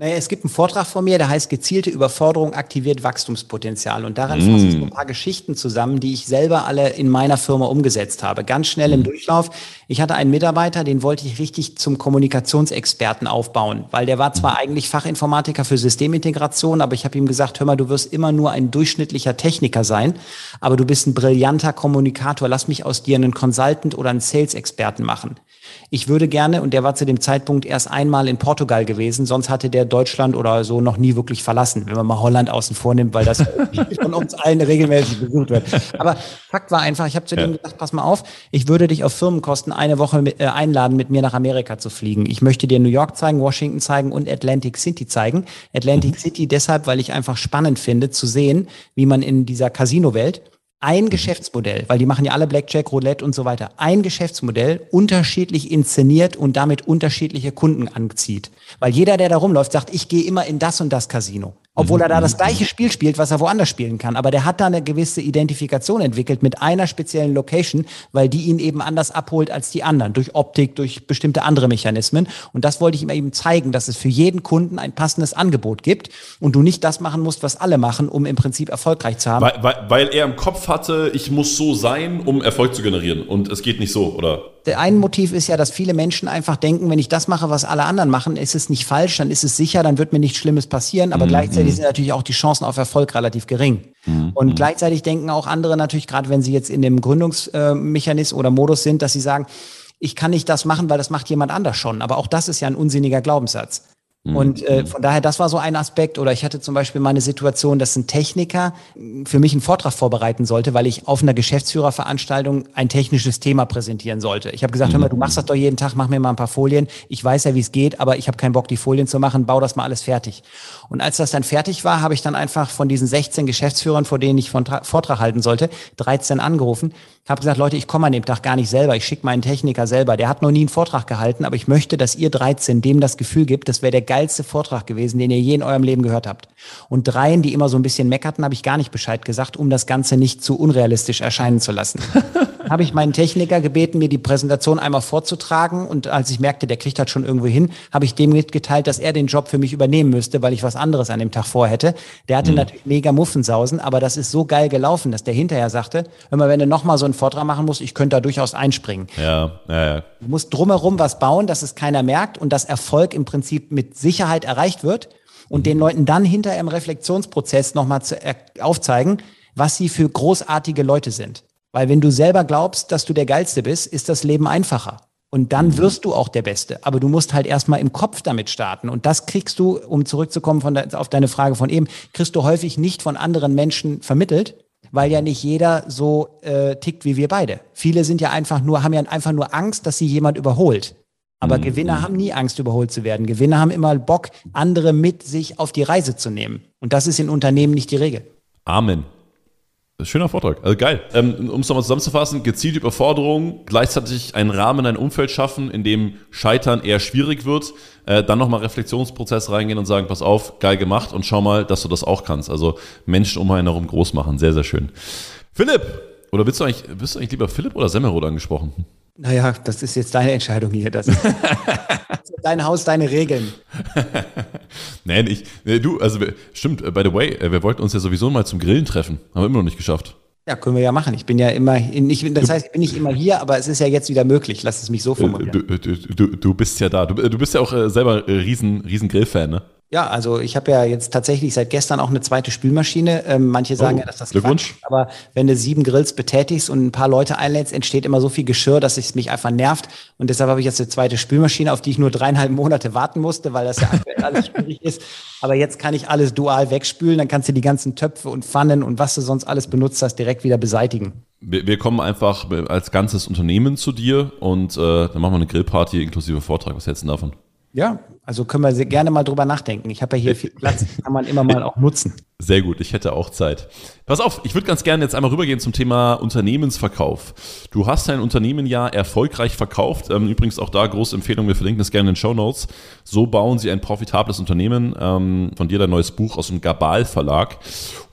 Naja, es gibt einen Vortrag von mir, der heißt Gezielte Überforderung aktiviert Wachstumspotenzial. Und daran mm. fasse ich so ein paar Geschichten zusammen, die ich selber alle in meiner Firma umgesetzt habe. Ganz schnell im mm. Durchlauf. Ich hatte einen Mitarbeiter, den wollte ich richtig zum Kommunikationsexperten aufbauen, weil der war zwar eigentlich Fachinformatiker für Systemintegration, aber ich habe ihm gesagt, hör mal, du wirst immer nur ein durchschnittlicher Techniker sein, aber du bist ein brillanter Kommunikator. Lass mich aus dir einen Consultant oder einen Sales-Experten machen. Ich würde gerne, und der war zu dem Zeitpunkt erst einmal in Portugal gewesen, sonst hatte der Deutschland oder so noch nie wirklich verlassen, wenn man mal Holland außen vornimmt, weil das von uns allen regelmäßig besucht wird. Aber Fakt war einfach, ich habe zu ja. dem gesagt, pass mal auf, ich würde dich auf Firmenkosten eine Woche mit, äh, einladen, mit mir nach Amerika zu fliegen. Ich möchte dir New York zeigen, Washington zeigen und Atlantic City zeigen. Atlantic mhm. City deshalb, weil ich einfach spannend finde zu sehen, wie man in dieser Casino-Welt ein mhm. Geschäftsmodell, weil die machen ja alle Blackjack, Roulette und so weiter, ein Geschäftsmodell unterschiedlich inszeniert und damit unterschiedliche Kunden anzieht. Weil jeder, der da rumläuft, sagt, ich gehe immer in das und das Casino obwohl er da das gleiche Spiel spielt, was er woanders spielen kann. Aber der hat da eine gewisse Identifikation entwickelt mit einer speziellen Location, weil die ihn eben anders abholt als die anderen, durch Optik, durch bestimmte andere Mechanismen. Und das wollte ich ihm eben zeigen, dass es für jeden Kunden ein passendes Angebot gibt und du nicht das machen musst, was alle machen, um im Prinzip erfolgreich zu haben. Weil, weil, weil er im Kopf hatte, ich muss so sein, um Erfolg zu generieren. Und es geht nicht so, oder? Der ein Motiv ist ja, dass viele Menschen einfach denken, wenn ich das mache, was alle anderen machen, ist es nicht falsch, dann ist es sicher, dann wird mir nichts Schlimmes passieren. Aber mhm. gleichzeitig sind natürlich auch die Chancen auf Erfolg relativ gering. Mhm. Und mhm. gleichzeitig denken auch andere natürlich, gerade wenn sie jetzt in dem Gründungsmechanismus oder Modus sind, dass sie sagen, ich kann nicht das machen, weil das macht jemand anders schon. Aber auch das ist ja ein unsinniger Glaubenssatz. Mhm. Und äh, von daher, das war so ein Aspekt. Oder ich hatte zum Beispiel mal eine Situation, dass ein Techniker für mich einen Vortrag vorbereiten sollte, weil ich auf einer Geschäftsführerveranstaltung ein technisches Thema präsentieren sollte. Ich habe gesagt, hör mal, du machst das doch jeden Tag, mach mir mal ein paar Folien. Ich weiß ja, wie es geht, aber ich habe keinen Bock, die Folien zu machen. Bau das mal alles fertig. Und als das dann fertig war, habe ich dann einfach von diesen 16 Geschäftsführern, vor denen ich Vortrag halten sollte, 13 angerufen, habe gesagt, Leute, ich komme an dem Tag gar nicht selber. Ich schicke meinen Techniker selber. Der hat noch nie einen Vortrag gehalten, aber ich möchte, dass ihr 13 dem das Gefühl gibt, das wäre der geilste Vortrag gewesen, den ihr je in eurem Leben gehört habt. Und dreien, die immer so ein bisschen meckerten, habe ich gar nicht Bescheid gesagt, um das Ganze nicht zu unrealistisch erscheinen zu lassen. habe ich meinen Techniker gebeten, mir die Präsentation einmal vorzutragen. Und als ich merkte, der kriegt das schon irgendwo hin, habe ich dem mitgeteilt, dass er den Job für mich übernehmen müsste, weil ich was anderes an dem Tag vorhätte. Der hatte mhm. natürlich mega Muffensausen, aber das ist so geil gelaufen, dass der hinterher sagte, mal, wenn du nochmal so einen Vortrag machen musst, ich könnte da durchaus einspringen. Ja, ja, ja. Du musst drumherum was bauen, dass es keiner merkt und dass Erfolg im Prinzip mit Sicherheit erreicht wird und den Leuten dann hinterher im Reflexionsprozess nochmal aufzeigen, was sie für großartige Leute sind. Weil wenn du selber glaubst, dass du der Geilste bist, ist das Leben einfacher. Und dann wirst du auch der Beste. Aber du musst halt erstmal im Kopf damit starten. Und das kriegst du, um zurückzukommen von der, auf deine Frage von eben, kriegst du häufig nicht von anderen Menschen vermittelt, weil ja nicht jeder so äh, tickt wie wir beide. Viele sind ja einfach nur, haben ja einfach nur Angst, dass sie jemand überholt. Aber mhm. Gewinner haben nie Angst, überholt zu werden. Gewinner haben immer Bock, andere mit sich auf die Reise zu nehmen. Und das ist in Unternehmen nicht die Regel. Amen. Schöner Vortrag. Also geil. Ähm, um es nochmal zusammenzufassen, gezielte Überforderung, gleichzeitig einen Rahmen, ein Umfeld schaffen, in dem Scheitern eher schwierig wird, äh, dann nochmal Reflexionsprozess reingehen und sagen, pass auf, geil gemacht und schau mal, dass du das auch kannst. Also Menschen um einen herum groß machen. Sehr, sehr schön. Philipp, oder bist du eigentlich, bist du eigentlich lieber Philipp oder Semmerod angesprochen? Naja, das ist jetzt deine Entscheidung hier. Das ist dein Haus, deine Regeln. Nein, ich, du, also stimmt, by the way, äh, wir wollten uns ja sowieso mal zum Grillen treffen. Haben wir immer noch nicht geschafft. Ja, können wir ja machen. Ich bin ja immer, in, ich, das heißt, ich bin nicht immer hier, aber es ist ja jetzt wieder möglich. Lass es mich so formulieren. Du, du, du, bist ja da. Du, du bist ja auch äh, selber riesen, riesen Grillfan, ne? Ja, also ich habe ja jetzt tatsächlich seit gestern auch eine zweite Spülmaschine. Ähm, manche sagen oh, ja, dass das Glückwunsch. Quatsch, aber wenn du sieben Grills betätigst und ein paar Leute einlädst, entsteht immer so viel Geschirr, dass es mich einfach nervt. Und deshalb habe ich jetzt eine zweite Spülmaschine, auf die ich nur dreieinhalb Monate warten musste, weil das ja aktuell alles schwierig ist. Aber jetzt kann ich alles dual wegspülen, dann kannst du die ganzen Töpfe und Pfannen und was du sonst alles benutzt hast, direkt wieder beseitigen. Wir, wir kommen einfach als ganzes Unternehmen zu dir und äh, dann machen wir eine Grillparty inklusive Vortrag. Was hältst du davon? Ja, also können wir gerne mal drüber nachdenken. Ich habe ja hier viel Platz, kann man immer mal auch nutzen. Sehr gut, ich hätte auch Zeit. Pass auf, ich würde ganz gerne jetzt einmal rübergehen zum Thema Unternehmensverkauf. Du hast dein Unternehmen ja erfolgreich verkauft. Ähm, übrigens auch da große Empfehlung, wir verlinken das gerne in den Show Notes. So bauen sie ein profitables Unternehmen. Ähm, von dir dein neues Buch aus dem Gabal Verlag.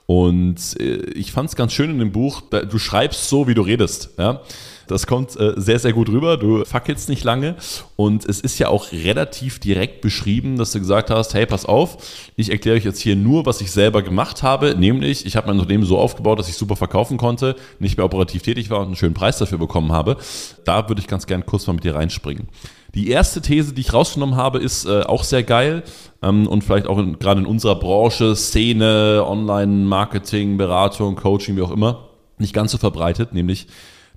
Und äh, ich fand es ganz schön in dem Buch, du schreibst so, wie du redest. Ja? Das kommt äh, sehr, sehr gut rüber. Du fackelst nicht lange. Und es ist ja auch relativ direkt beschrieben, dass du gesagt hast, hey, pass auf, ich erkläre euch jetzt hier nur, was ich selber gemacht habe. Nämlich, ich habe mein Unternehmen so aufgebaut, dass ich super verkaufen konnte, nicht mehr operativ tätig war und einen schönen Preis dafür bekommen habe. Da würde ich ganz gern kurz mal mit dir reinspringen. Die erste These, die ich rausgenommen habe, ist äh, auch sehr geil ähm, und vielleicht auch gerade in unserer Branche, Szene, Online-Marketing, Beratung, Coaching, wie auch immer, nicht ganz so verbreitet, nämlich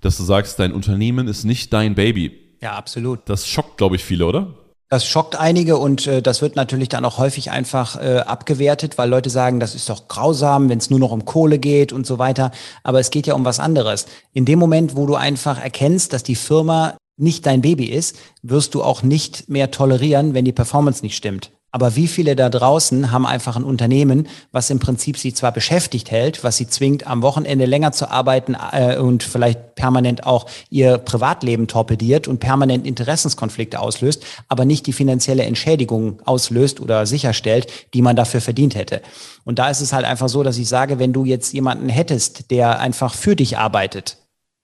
dass du sagst, dein Unternehmen ist nicht dein Baby. Ja, absolut. Das schockt, glaube ich, viele, oder? Das schockt einige und äh, das wird natürlich dann auch häufig einfach äh, abgewertet, weil Leute sagen, das ist doch grausam, wenn es nur noch um Kohle geht und so weiter. Aber es geht ja um was anderes. In dem Moment, wo du einfach erkennst, dass die Firma nicht dein Baby ist, wirst du auch nicht mehr tolerieren, wenn die Performance nicht stimmt. Aber wie viele da draußen haben einfach ein Unternehmen, was im Prinzip sie zwar beschäftigt hält, was sie zwingt, am Wochenende länger zu arbeiten äh, und vielleicht permanent auch ihr Privatleben torpediert und permanent Interessenskonflikte auslöst, aber nicht die finanzielle Entschädigung auslöst oder sicherstellt, die man dafür verdient hätte. Und da ist es halt einfach so, dass ich sage, wenn du jetzt jemanden hättest, der einfach für dich arbeitet,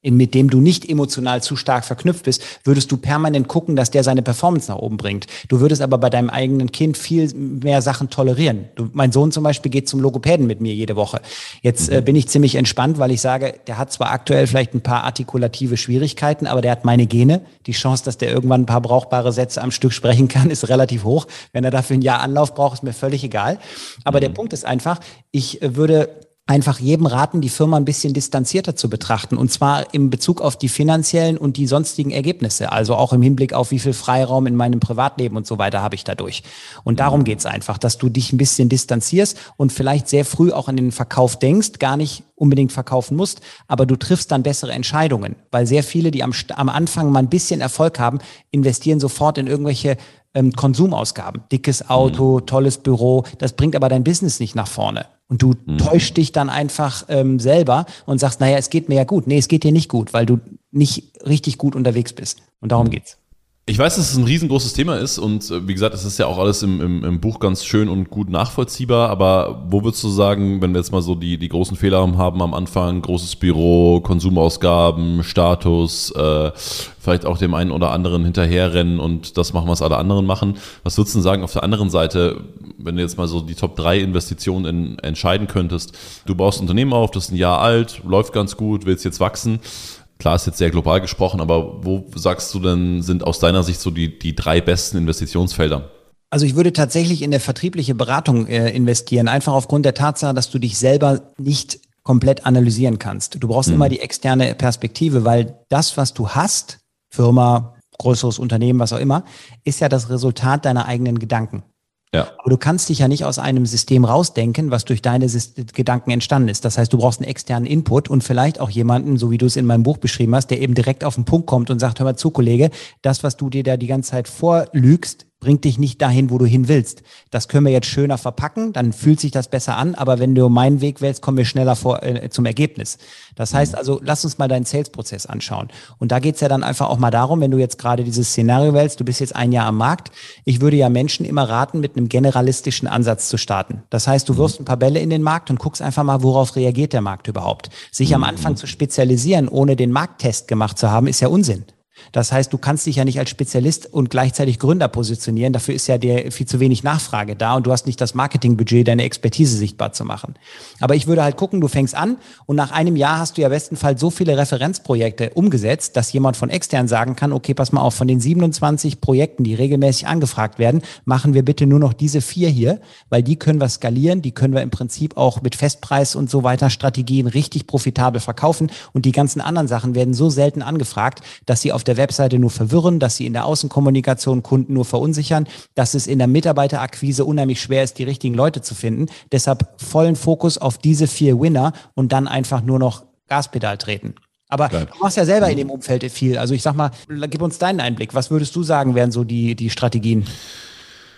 mit dem du nicht emotional zu stark verknüpft bist, würdest du permanent gucken, dass der seine Performance nach oben bringt. Du würdest aber bei deinem eigenen Kind viel mehr Sachen tolerieren. Du, mein Sohn zum Beispiel geht zum Logopäden mit mir jede Woche. Jetzt äh, bin ich ziemlich entspannt, weil ich sage, der hat zwar aktuell vielleicht ein paar artikulative Schwierigkeiten, aber der hat meine Gene. Die Chance, dass der irgendwann ein paar brauchbare Sätze am Stück sprechen kann, ist relativ hoch. Wenn er dafür ein Jahr Anlauf braucht, ist mir völlig egal. Aber mhm. der Punkt ist einfach, ich äh, würde einfach jedem raten, die Firma ein bisschen distanzierter zu betrachten. Und zwar im Bezug auf die finanziellen und die sonstigen Ergebnisse. Also auch im Hinblick auf, wie viel Freiraum in meinem Privatleben und so weiter habe ich dadurch. Und darum geht's einfach, dass du dich ein bisschen distanzierst und vielleicht sehr früh auch an den Verkauf denkst, gar nicht unbedingt verkaufen musst, aber du triffst dann bessere Entscheidungen. Weil sehr viele, die am, am Anfang mal ein bisschen Erfolg haben, investieren sofort in irgendwelche ähm, Konsumausgaben. Dickes Auto, mhm. tolles Büro, das bringt aber dein Business nicht nach vorne. Und du mhm. täuscht dich dann einfach ähm, selber und sagst, naja, es geht mir ja gut. Nee, es geht dir nicht gut, weil du nicht richtig gut unterwegs bist. Und darum mhm. geht's. Ich weiß, dass es ein riesengroßes Thema ist und äh, wie gesagt, es ist ja auch alles im, im, im, Buch ganz schön und gut nachvollziehbar, aber wo würdest du sagen, wenn wir jetzt mal so die, die großen Fehler haben am Anfang, großes Büro, Konsumausgaben, Status, äh, vielleicht auch dem einen oder anderen hinterherrennen und das machen, was alle anderen machen. Was würdest du sagen auf der anderen Seite, wenn du jetzt mal so die Top 3 Investitionen in, entscheiden könntest? Du baust ein Unternehmen auf, das ist ein Jahr alt, läuft ganz gut, willst jetzt wachsen Klar ist jetzt sehr global gesprochen, aber wo sagst du denn, sind aus deiner Sicht so die, die drei besten Investitionsfelder? Also ich würde tatsächlich in der vertriebliche Beratung äh, investieren, einfach aufgrund der Tatsache, dass du dich selber nicht komplett analysieren kannst. Du brauchst mhm. immer die externe Perspektive, weil das, was du hast, Firma, größeres Unternehmen, was auch immer, ist ja das Resultat deiner eigenen Gedanken. Ja. Aber du kannst dich ja nicht aus einem System rausdenken, was durch deine Gedanken entstanden ist. Das heißt, du brauchst einen externen Input und vielleicht auch jemanden, so wie du es in meinem Buch beschrieben hast, der eben direkt auf den Punkt kommt und sagt, hör mal zu, Kollege, das, was du dir da die ganze Zeit vorlügst, bringt dich nicht dahin, wo du hin willst. Das können wir jetzt schöner verpacken, dann fühlt sich das besser an, aber wenn du meinen Weg wählst, kommen wir schneller vor, äh, zum Ergebnis. Das heißt also, lass uns mal deinen Sales-Prozess anschauen. Und da geht's ja dann einfach auch mal darum, wenn du jetzt gerade dieses Szenario wählst, du bist jetzt ein Jahr am Markt, ich würde ja Menschen immer raten, mit einem generalistischen Ansatz zu starten. Das heißt, du mhm. wirfst ein paar Bälle in den Markt und guckst einfach mal, worauf reagiert der Markt überhaupt. Sich am mhm. Anfang zu spezialisieren, ohne den Markttest gemacht zu haben, ist ja Unsinn. Das heißt, du kannst dich ja nicht als Spezialist und gleichzeitig Gründer positionieren. Dafür ist ja dir viel zu wenig Nachfrage da und du hast nicht das Marketingbudget, deine Expertise sichtbar zu machen. Aber ich würde halt gucken, du fängst an und nach einem Jahr hast du ja bestenfalls so viele Referenzprojekte umgesetzt, dass jemand von extern sagen kann, okay, pass mal auf, von den 27 Projekten, die regelmäßig angefragt werden, machen wir bitte nur noch diese vier hier, weil die können wir skalieren, die können wir im Prinzip auch mit Festpreis und so weiter Strategien richtig profitabel verkaufen und die ganzen anderen Sachen werden so selten angefragt, dass sie auf der Webseite nur verwirren, dass sie in der Außenkommunikation Kunden nur verunsichern, dass es in der Mitarbeiterakquise unheimlich schwer ist, die richtigen Leute zu finden. Deshalb vollen Fokus auf diese vier Winner und dann einfach nur noch Gaspedal treten. Aber Geil. du machst ja selber in dem Umfeld viel. Also ich sag mal, gib uns deinen Einblick. Was würdest du sagen, wären so die, die Strategien?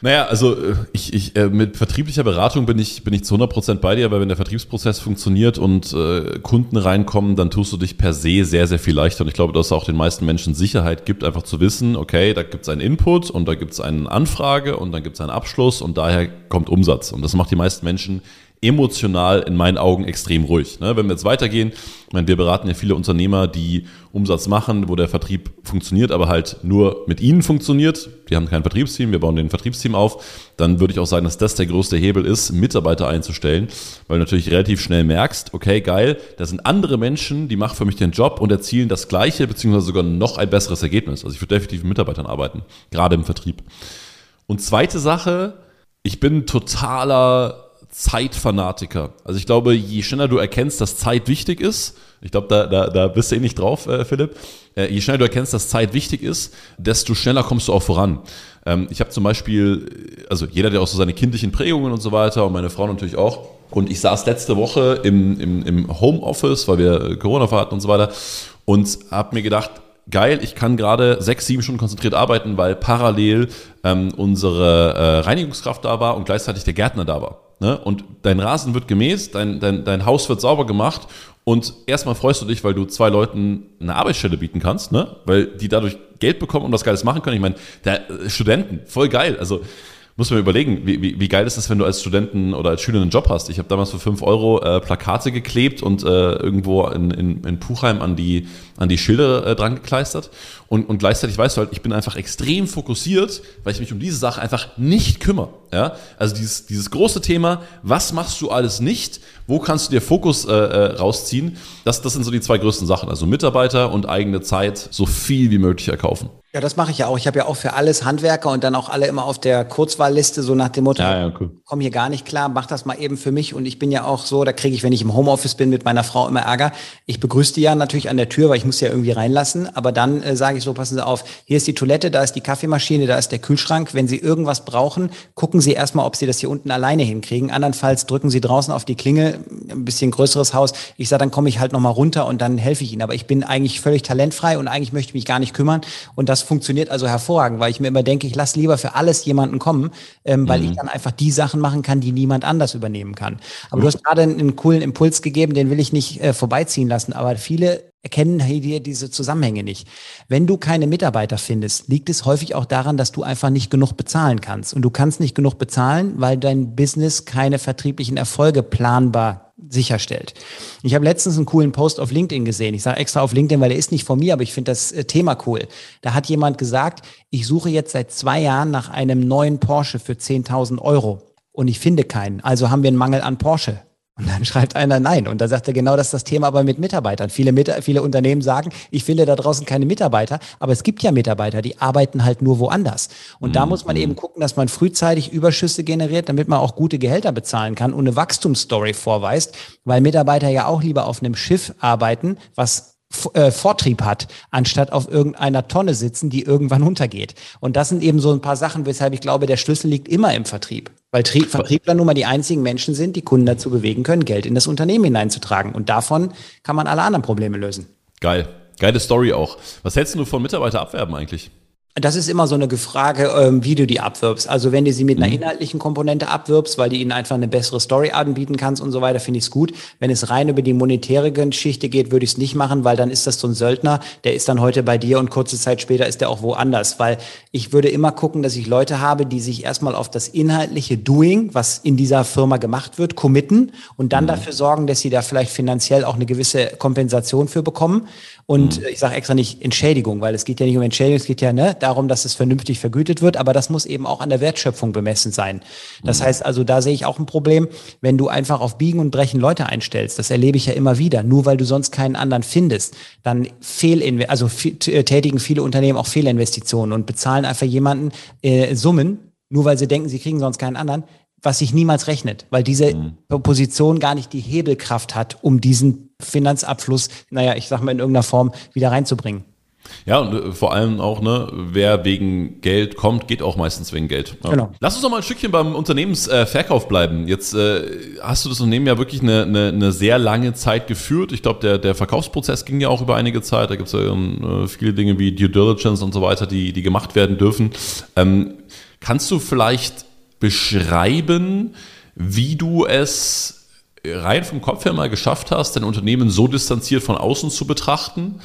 Naja, also äh, ich, ich, äh, mit vertrieblicher Beratung bin ich, bin ich zu 100% bei dir, weil wenn der Vertriebsprozess funktioniert und äh, Kunden reinkommen, dann tust du dich per se sehr, sehr viel leichter. Und ich glaube, dass es auch den meisten Menschen Sicherheit gibt, einfach zu wissen, okay, da gibt es einen Input und da gibt es eine Anfrage und dann gibt es einen Abschluss und daher kommt Umsatz. Und das macht die meisten Menschen emotional in meinen Augen extrem ruhig. Ne? Wenn wir jetzt weitergehen, ich meine, wir beraten ja viele Unternehmer, die Umsatz machen, wo der Vertrieb funktioniert, aber halt nur mit ihnen funktioniert. Die haben kein Vertriebsteam, wir bauen den Vertriebsteam auf. Dann würde ich auch sagen, dass das der größte Hebel ist, Mitarbeiter einzustellen, weil du natürlich relativ schnell merkst, okay, geil, da sind andere Menschen, die machen für mich den Job und erzielen das gleiche, beziehungsweise sogar noch ein besseres Ergebnis. Also ich würde definitiv mit Mitarbeitern arbeiten, gerade im Vertrieb. Und zweite Sache, ich bin totaler Zeitfanatiker. Also ich glaube, je schneller du erkennst, dass Zeit wichtig ist, ich glaube, da, da, da bist du eh nicht drauf, äh, Philipp, äh, je schneller du erkennst, dass Zeit wichtig ist, desto schneller kommst du auch voran. Ähm, ich habe zum Beispiel, also jeder, der auch so seine kindlichen Prägungen und so weiter und meine Frau natürlich auch, und ich saß letzte Woche im, im, im Homeoffice, weil wir Corona hatten und so weiter, und habe mir gedacht, geil, ich kann gerade sechs, sieben Stunden konzentriert arbeiten, weil parallel ähm, unsere äh, Reinigungskraft da war und gleichzeitig der Gärtner da war. Ne? Und dein Rasen wird gemäßt, dein, dein, dein Haus wird sauber gemacht und erstmal freust du dich, weil du zwei Leuten eine Arbeitsstelle bieten kannst, ne? weil die dadurch Geld bekommen und was Geiles machen können. Ich meine, der äh, Studenten, voll geil. Also muss man überlegen, wie, wie, wie geil ist es, wenn du als Studenten oder als Schüler einen Job hast. Ich habe damals für fünf Euro äh, Plakate geklebt und äh, irgendwo in, in, in Puchheim an die, an die Schilder äh, dran gekleistert. Und, und gleichzeitig weißt du halt, ich bin einfach extrem fokussiert, weil ich mich um diese Sache einfach nicht kümmere. Ja? Also dieses, dieses große Thema, was machst du alles nicht? Wo kannst du dir Fokus äh, äh, rausziehen? Das, das sind so die zwei größten Sachen. Also Mitarbeiter und eigene Zeit so viel wie möglich erkaufen. Ja, das mache ich ja auch. Ich habe ja auch für alles Handwerker und dann auch alle immer auf der Kurzwahlliste, so nach dem Motto, ja, ja, cool. komm hier gar nicht klar, mach das mal eben für mich. Und ich bin ja auch so, da kriege ich, wenn ich im Homeoffice bin, mit meiner Frau immer Ärger. Ich begrüße die ja natürlich an der Tür, weil ich muss ja irgendwie reinlassen. Aber dann äh, sage ich so, passen Sie auf, hier ist die Toilette, da ist die Kaffeemaschine, da ist der Kühlschrank. Wenn Sie irgendwas brauchen, gucken Sie erstmal, ob Sie das hier unten alleine hinkriegen. Andernfalls drücken Sie draußen auf die Klingel, ein bisschen größeres Haus. Ich sage, dann komme ich halt nochmal runter und dann helfe ich Ihnen. Aber ich bin eigentlich völlig talentfrei und eigentlich möchte ich mich gar nicht kümmern. Und das funktioniert also hervorragend hervorragend, weil ich mir immer denke, ich lasse lieber für alles jemanden kommen, ähm, weil mhm. ich dann einfach die Sachen machen kann, die niemand anders übernehmen kann. Aber mhm. du hast gerade einen, einen, coolen Impuls gegeben, den will ich nicht äh, vorbeiziehen lassen, aber viele erkennen hier diese Zusammenhänge nicht. Wenn du keine Mitarbeiter findest, liegt es häufig auch daran, dass du einfach nicht genug bezahlen kannst. Und du kannst nicht genug bezahlen, weil dein Business keine vertrieblichen Erfolge planbar sicherstellt. Ich habe letztens einen coolen Post auf LinkedIn gesehen. Ich sage extra auf LinkedIn, weil er ist nicht von mir, aber ich finde das äh, Thema cool. Da hat jemand gesagt, ich suche jetzt seit zwei Jahren nach einem neuen Porsche für 10.000 Euro und ich finde keinen. Also haben wir einen Mangel an Porsche. Und dann schreibt einer nein. Und da sagt er genau, das ist das Thema aber mit Mitarbeitern. Viele, Mit viele Unternehmen sagen, ich finde da draußen keine Mitarbeiter, aber es gibt ja Mitarbeiter, die arbeiten halt nur woanders. Und mhm. da muss man eben gucken, dass man frühzeitig Überschüsse generiert, damit man auch gute Gehälter bezahlen kann und eine Wachstumsstory vorweist, weil Mitarbeiter ja auch lieber auf einem Schiff arbeiten, was äh, Vortrieb hat, anstatt auf irgendeiner Tonne sitzen, die irgendwann untergeht. Und das sind eben so ein paar Sachen, weshalb ich glaube, der Schlüssel liegt immer im Vertrieb. Weil Tri Vertriebler nun mal die einzigen Menschen sind, die Kunden dazu bewegen können, Geld in das Unternehmen hineinzutragen. Und davon kann man alle anderen Probleme lösen. Geil. Geile Story auch. Was hältst du von Mitarbeiterabwerben eigentlich? Das ist immer so eine Frage, ähm, wie du die abwirbst. Also wenn du sie mit einer mhm. inhaltlichen Komponente abwirbst, weil du ihnen einfach eine bessere Story anbieten kannst und so weiter, finde ich es gut. Wenn es rein über die monetäre Geschichte geht, würde ich es nicht machen, weil dann ist das so ein Söldner, der ist dann heute bei dir und kurze Zeit später ist der auch woanders. Weil ich würde immer gucken, dass ich Leute habe, die sich erstmal auf das inhaltliche Doing, was in dieser Firma gemacht wird, committen und dann mhm. dafür sorgen, dass sie da vielleicht finanziell auch eine gewisse Kompensation für bekommen. Und mhm. ich sage extra nicht Entschädigung, weil es geht ja nicht um Entschädigung, es geht ja ne, darum, dass es vernünftig vergütet wird, aber das muss eben auch an der Wertschöpfung bemessen sein. Das mhm. heißt also, da sehe ich auch ein Problem, wenn du einfach auf Biegen und Brechen Leute einstellst. Das erlebe ich ja immer wieder. Nur weil du sonst keinen anderen findest, dann fehlinve also äh, tätigen viele Unternehmen auch Fehlinvestitionen und bezahlen einfach jemanden äh, Summen, nur weil sie denken, sie kriegen sonst keinen anderen, was sich niemals rechnet, weil diese mhm. Position gar nicht die Hebelkraft hat, um diesen Finanzabfluss, naja, ich sag mal in irgendeiner Form wieder reinzubringen. Ja, und äh, vor allem auch, ne, wer wegen Geld kommt, geht auch meistens wegen Geld. Ja. Genau. Lass uns noch mal ein Stückchen beim Unternehmensverkauf äh, bleiben. Jetzt äh, hast du das Unternehmen ja wirklich eine, eine, eine sehr lange Zeit geführt. Ich glaube, der, der Verkaufsprozess ging ja auch über einige Zeit. Da gibt es ja ähm, viele Dinge wie Due Diligence und so weiter, die, die gemacht werden dürfen. Ähm, kannst du vielleicht beschreiben, wie du es rein vom Kopf her mal geschafft hast, dein Unternehmen so distanziert von außen zu betrachten?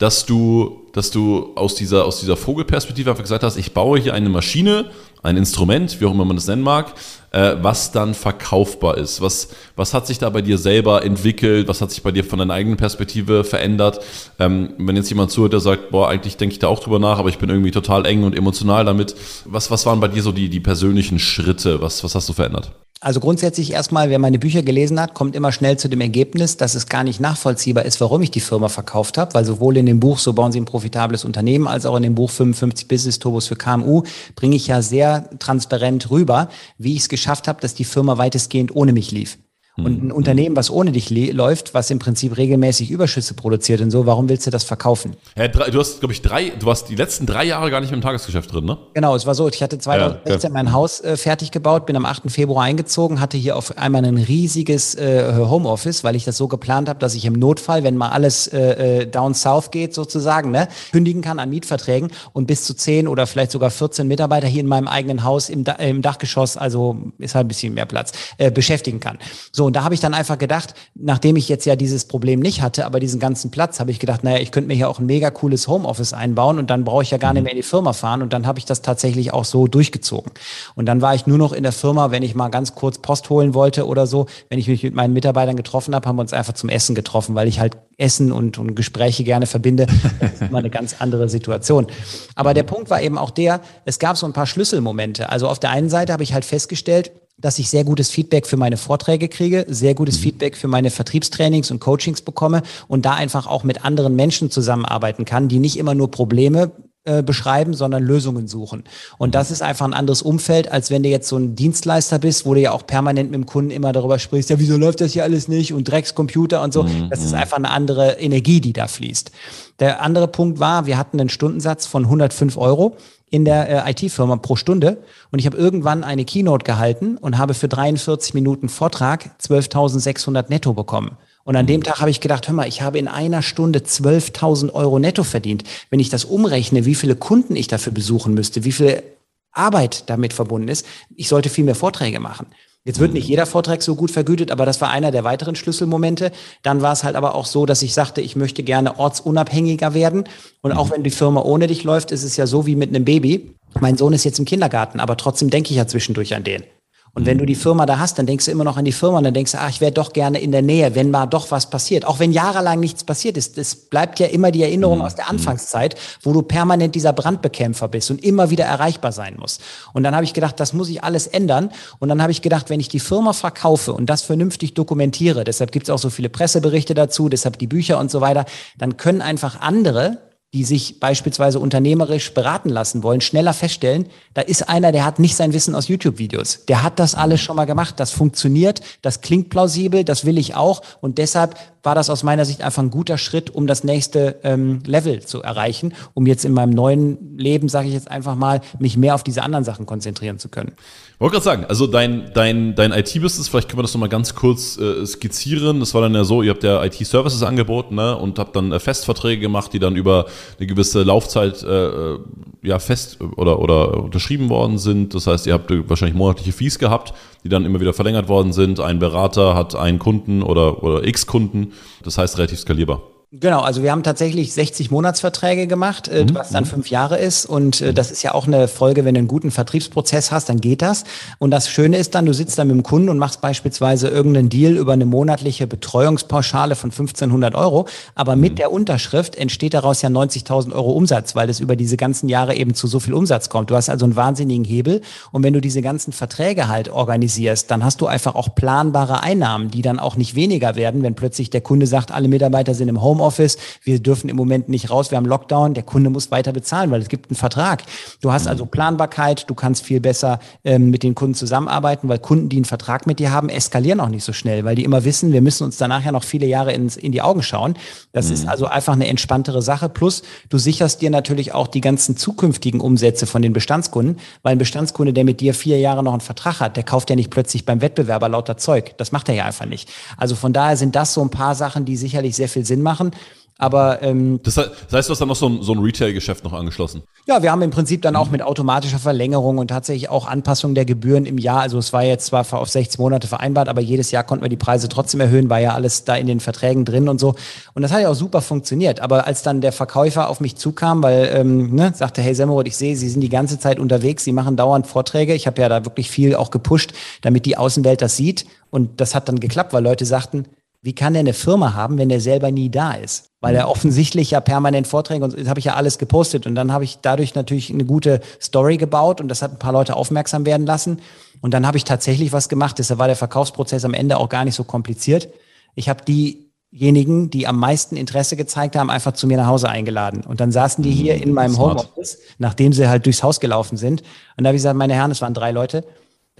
Dass du, dass du aus dieser, aus dieser Vogelperspektive einfach gesagt hast, ich baue hier eine Maschine, ein Instrument, wie auch immer man das nennen mag, äh, was dann verkaufbar ist. Was, was hat sich da bei dir selber entwickelt? Was hat sich bei dir von deiner eigenen Perspektive verändert? Ähm, wenn jetzt jemand zuhört, der sagt, boah, eigentlich denke ich da auch drüber nach, aber ich bin irgendwie total eng und emotional damit. Was, was waren bei dir so die, die persönlichen Schritte? Was, was hast du verändert? Also grundsätzlich erstmal, wer meine Bücher gelesen hat, kommt immer schnell zu dem Ergebnis, dass es gar nicht nachvollziehbar ist, warum ich die Firma verkauft habe, weil sowohl in dem Buch So bauen Sie ein profitables Unternehmen als auch in dem Buch 55 Business Turbos für KMU bringe ich ja sehr transparent rüber, wie ich es geschafft habe, dass die Firma weitestgehend ohne mich lief. Und ein mhm. Unternehmen, was ohne dich läuft, was im Prinzip regelmäßig Überschüsse produziert und so, warum willst du das verkaufen? Ja, du hast, glaube ich, drei, du warst die letzten drei Jahre gar nicht im Tagesgeschäft drin, ne? Genau, es war so, ich hatte 2016 ja, mein Haus äh, fertig gebaut, bin am 8. Februar eingezogen, hatte hier auf einmal ein riesiges äh, Homeoffice, weil ich das so geplant habe, dass ich im Notfall, wenn mal alles äh, äh, down south geht sozusagen, ne, kündigen kann an Mietverträgen und bis zu 10 oder vielleicht sogar 14 Mitarbeiter hier in meinem eigenen Haus im, im Dachgeschoss, also ist halt ein bisschen mehr Platz, äh, beschäftigen kann. So, und da habe ich dann einfach gedacht, nachdem ich jetzt ja dieses Problem nicht hatte, aber diesen ganzen Platz, habe ich gedacht, naja, ich könnte mir hier auch ein mega cooles Homeoffice einbauen und dann brauche ich ja gar nicht mhm. mehr in die Firma fahren. Und dann habe ich das tatsächlich auch so durchgezogen. Und dann war ich nur noch in der Firma, wenn ich mal ganz kurz Post holen wollte oder so. Wenn ich mich mit meinen Mitarbeitern getroffen habe, haben wir uns einfach zum Essen getroffen, weil ich halt Essen und, und Gespräche gerne verbinde. Das ist immer eine ganz andere Situation. Aber der Punkt war eben auch der, es gab so ein paar Schlüsselmomente. Also auf der einen Seite habe ich halt festgestellt, dass ich sehr gutes Feedback für meine Vorträge kriege, sehr gutes mhm. Feedback für meine Vertriebstrainings und Coachings bekomme und da einfach auch mit anderen Menschen zusammenarbeiten kann, die nicht immer nur Probleme äh, beschreiben, sondern Lösungen suchen. Und das ist einfach ein anderes Umfeld, als wenn du jetzt so ein Dienstleister bist, wo du ja auch permanent mit dem Kunden immer darüber sprichst, ja, wieso läuft das hier alles nicht und Dreckscomputer und so. Mhm. Das ist mhm. einfach eine andere Energie, die da fließt. Der andere Punkt war, wir hatten einen Stundensatz von 105 Euro in der äh, IT-Firma pro Stunde. Und ich habe irgendwann eine Keynote gehalten und habe für 43 Minuten Vortrag 12.600 netto bekommen. Und an dem Tag habe ich gedacht, hör mal, ich habe in einer Stunde 12.000 Euro netto verdient. Wenn ich das umrechne, wie viele Kunden ich dafür besuchen müsste, wie viel Arbeit damit verbunden ist, ich sollte viel mehr Vorträge machen. Jetzt wird nicht jeder Vortrag so gut vergütet, aber das war einer der weiteren Schlüsselmomente. Dann war es halt aber auch so, dass ich sagte, ich möchte gerne ortsunabhängiger werden. Und auch wenn die Firma ohne dich läuft, ist es ja so wie mit einem Baby. Mein Sohn ist jetzt im Kindergarten, aber trotzdem denke ich ja zwischendurch an den. Und wenn du die Firma da hast, dann denkst du immer noch an die Firma und dann denkst du, ach, ich wäre doch gerne in der Nähe, wenn mal doch was passiert. Auch wenn jahrelang nichts passiert ist. Es bleibt ja immer die Erinnerung mhm. aus der Anfangszeit, wo du permanent dieser Brandbekämpfer bist und immer wieder erreichbar sein musst. Und dann habe ich gedacht, das muss ich alles ändern. Und dann habe ich gedacht, wenn ich die Firma verkaufe und das vernünftig dokumentiere, deshalb gibt es auch so viele Presseberichte dazu, deshalb die Bücher und so weiter, dann können einfach andere die sich beispielsweise unternehmerisch beraten lassen wollen, schneller feststellen, da ist einer, der hat nicht sein Wissen aus YouTube-Videos. Der hat das alles schon mal gemacht. Das funktioniert, das klingt plausibel, das will ich auch. Und deshalb war das aus meiner Sicht einfach ein guter Schritt, um das nächste ähm, Level zu erreichen, um jetzt in meinem neuen Leben, sage ich jetzt einfach mal, mich mehr auf diese anderen Sachen konzentrieren zu können. Ich wollte gerade sagen, also dein, dein, dein IT-Business, vielleicht können wir das nochmal ganz kurz äh, skizzieren. Das war dann ja so, ihr habt ja IT-Services angeboten ne, und habt dann äh, Festverträge gemacht, die dann über eine gewisse Laufzeit äh, äh ja fest oder, oder unterschrieben worden sind. Das heißt, ihr habt wahrscheinlich monatliche Fees gehabt die dann immer wieder verlängert worden sind. Ein Berater hat einen Kunden oder, oder x Kunden. Das heißt relativ skalierbar. Genau, also wir haben tatsächlich 60 Monatsverträge gemacht, äh, mhm. was dann fünf Jahre ist. Und äh, das ist ja auch eine Folge, wenn du einen guten Vertriebsprozess hast, dann geht das. Und das Schöne ist dann, du sitzt dann mit dem Kunden und machst beispielsweise irgendeinen Deal über eine monatliche Betreuungspauschale von 1500 Euro. Aber mit mhm. der Unterschrift entsteht daraus ja 90.000 Euro Umsatz, weil es über diese ganzen Jahre eben zu so viel Umsatz kommt. Du hast also einen wahnsinnigen Hebel. Und wenn du diese ganzen Verträge halt organisierst, dann hast du einfach auch planbare Einnahmen, die dann auch nicht weniger werden, wenn plötzlich der Kunde sagt, alle Mitarbeiter sind im Home Homeoffice, wir dürfen im Moment nicht raus, wir haben Lockdown, der Kunde muss weiter bezahlen, weil es gibt einen Vertrag. Du hast also Planbarkeit, du kannst viel besser ähm, mit den Kunden zusammenarbeiten, weil Kunden, die einen Vertrag mit dir haben, eskalieren auch nicht so schnell, weil die immer wissen, wir müssen uns danach ja noch viele Jahre ins, in die Augen schauen. Das mhm. ist also einfach eine entspanntere Sache. Plus, du sicherst dir natürlich auch die ganzen zukünftigen Umsätze von den Bestandskunden, weil ein Bestandskunde, der mit dir vier Jahre noch einen Vertrag hat, der kauft ja nicht plötzlich beim Wettbewerber lauter Zeug. Das macht er ja einfach nicht. Also von daher sind das so ein paar Sachen, die sicherlich sehr viel Sinn machen. Aber ähm, das, heißt, das heißt, du hast dann noch so ein, so ein Retail-Geschäft noch angeschlossen? Ja, wir haben im Prinzip dann auch mit automatischer Verlängerung und tatsächlich auch Anpassung der Gebühren im Jahr. Also es war jetzt zwar auf 16 Monate vereinbart, aber jedes Jahr konnten wir die Preise trotzdem erhöhen, war ja alles da in den Verträgen drin und so. Und das hat ja auch super funktioniert. Aber als dann der Verkäufer auf mich zukam, weil ähm, ne, sagte, hey Semmerod, ich sehe, Sie sind die ganze Zeit unterwegs, Sie machen dauernd Vorträge. Ich habe ja da wirklich viel auch gepusht, damit die Außenwelt das sieht. Und das hat dann geklappt, weil Leute sagten, wie kann der eine Firma haben, wenn der selber nie da ist? Weil er offensichtlich ja permanent Vorträge und das habe ich ja alles gepostet und dann habe ich dadurch natürlich eine gute Story gebaut und das hat ein paar Leute aufmerksam werden lassen und dann habe ich tatsächlich was gemacht. Deshalb war der Verkaufsprozess am Ende auch gar nicht so kompliziert. Ich habe diejenigen, die am meisten Interesse gezeigt haben, einfach zu mir nach Hause eingeladen und dann saßen die hier in meinem Homeoffice, nachdem sie halt durchs Haus gelaufen sind und da habe ich gesagt, meine Herren, es waren drei Leute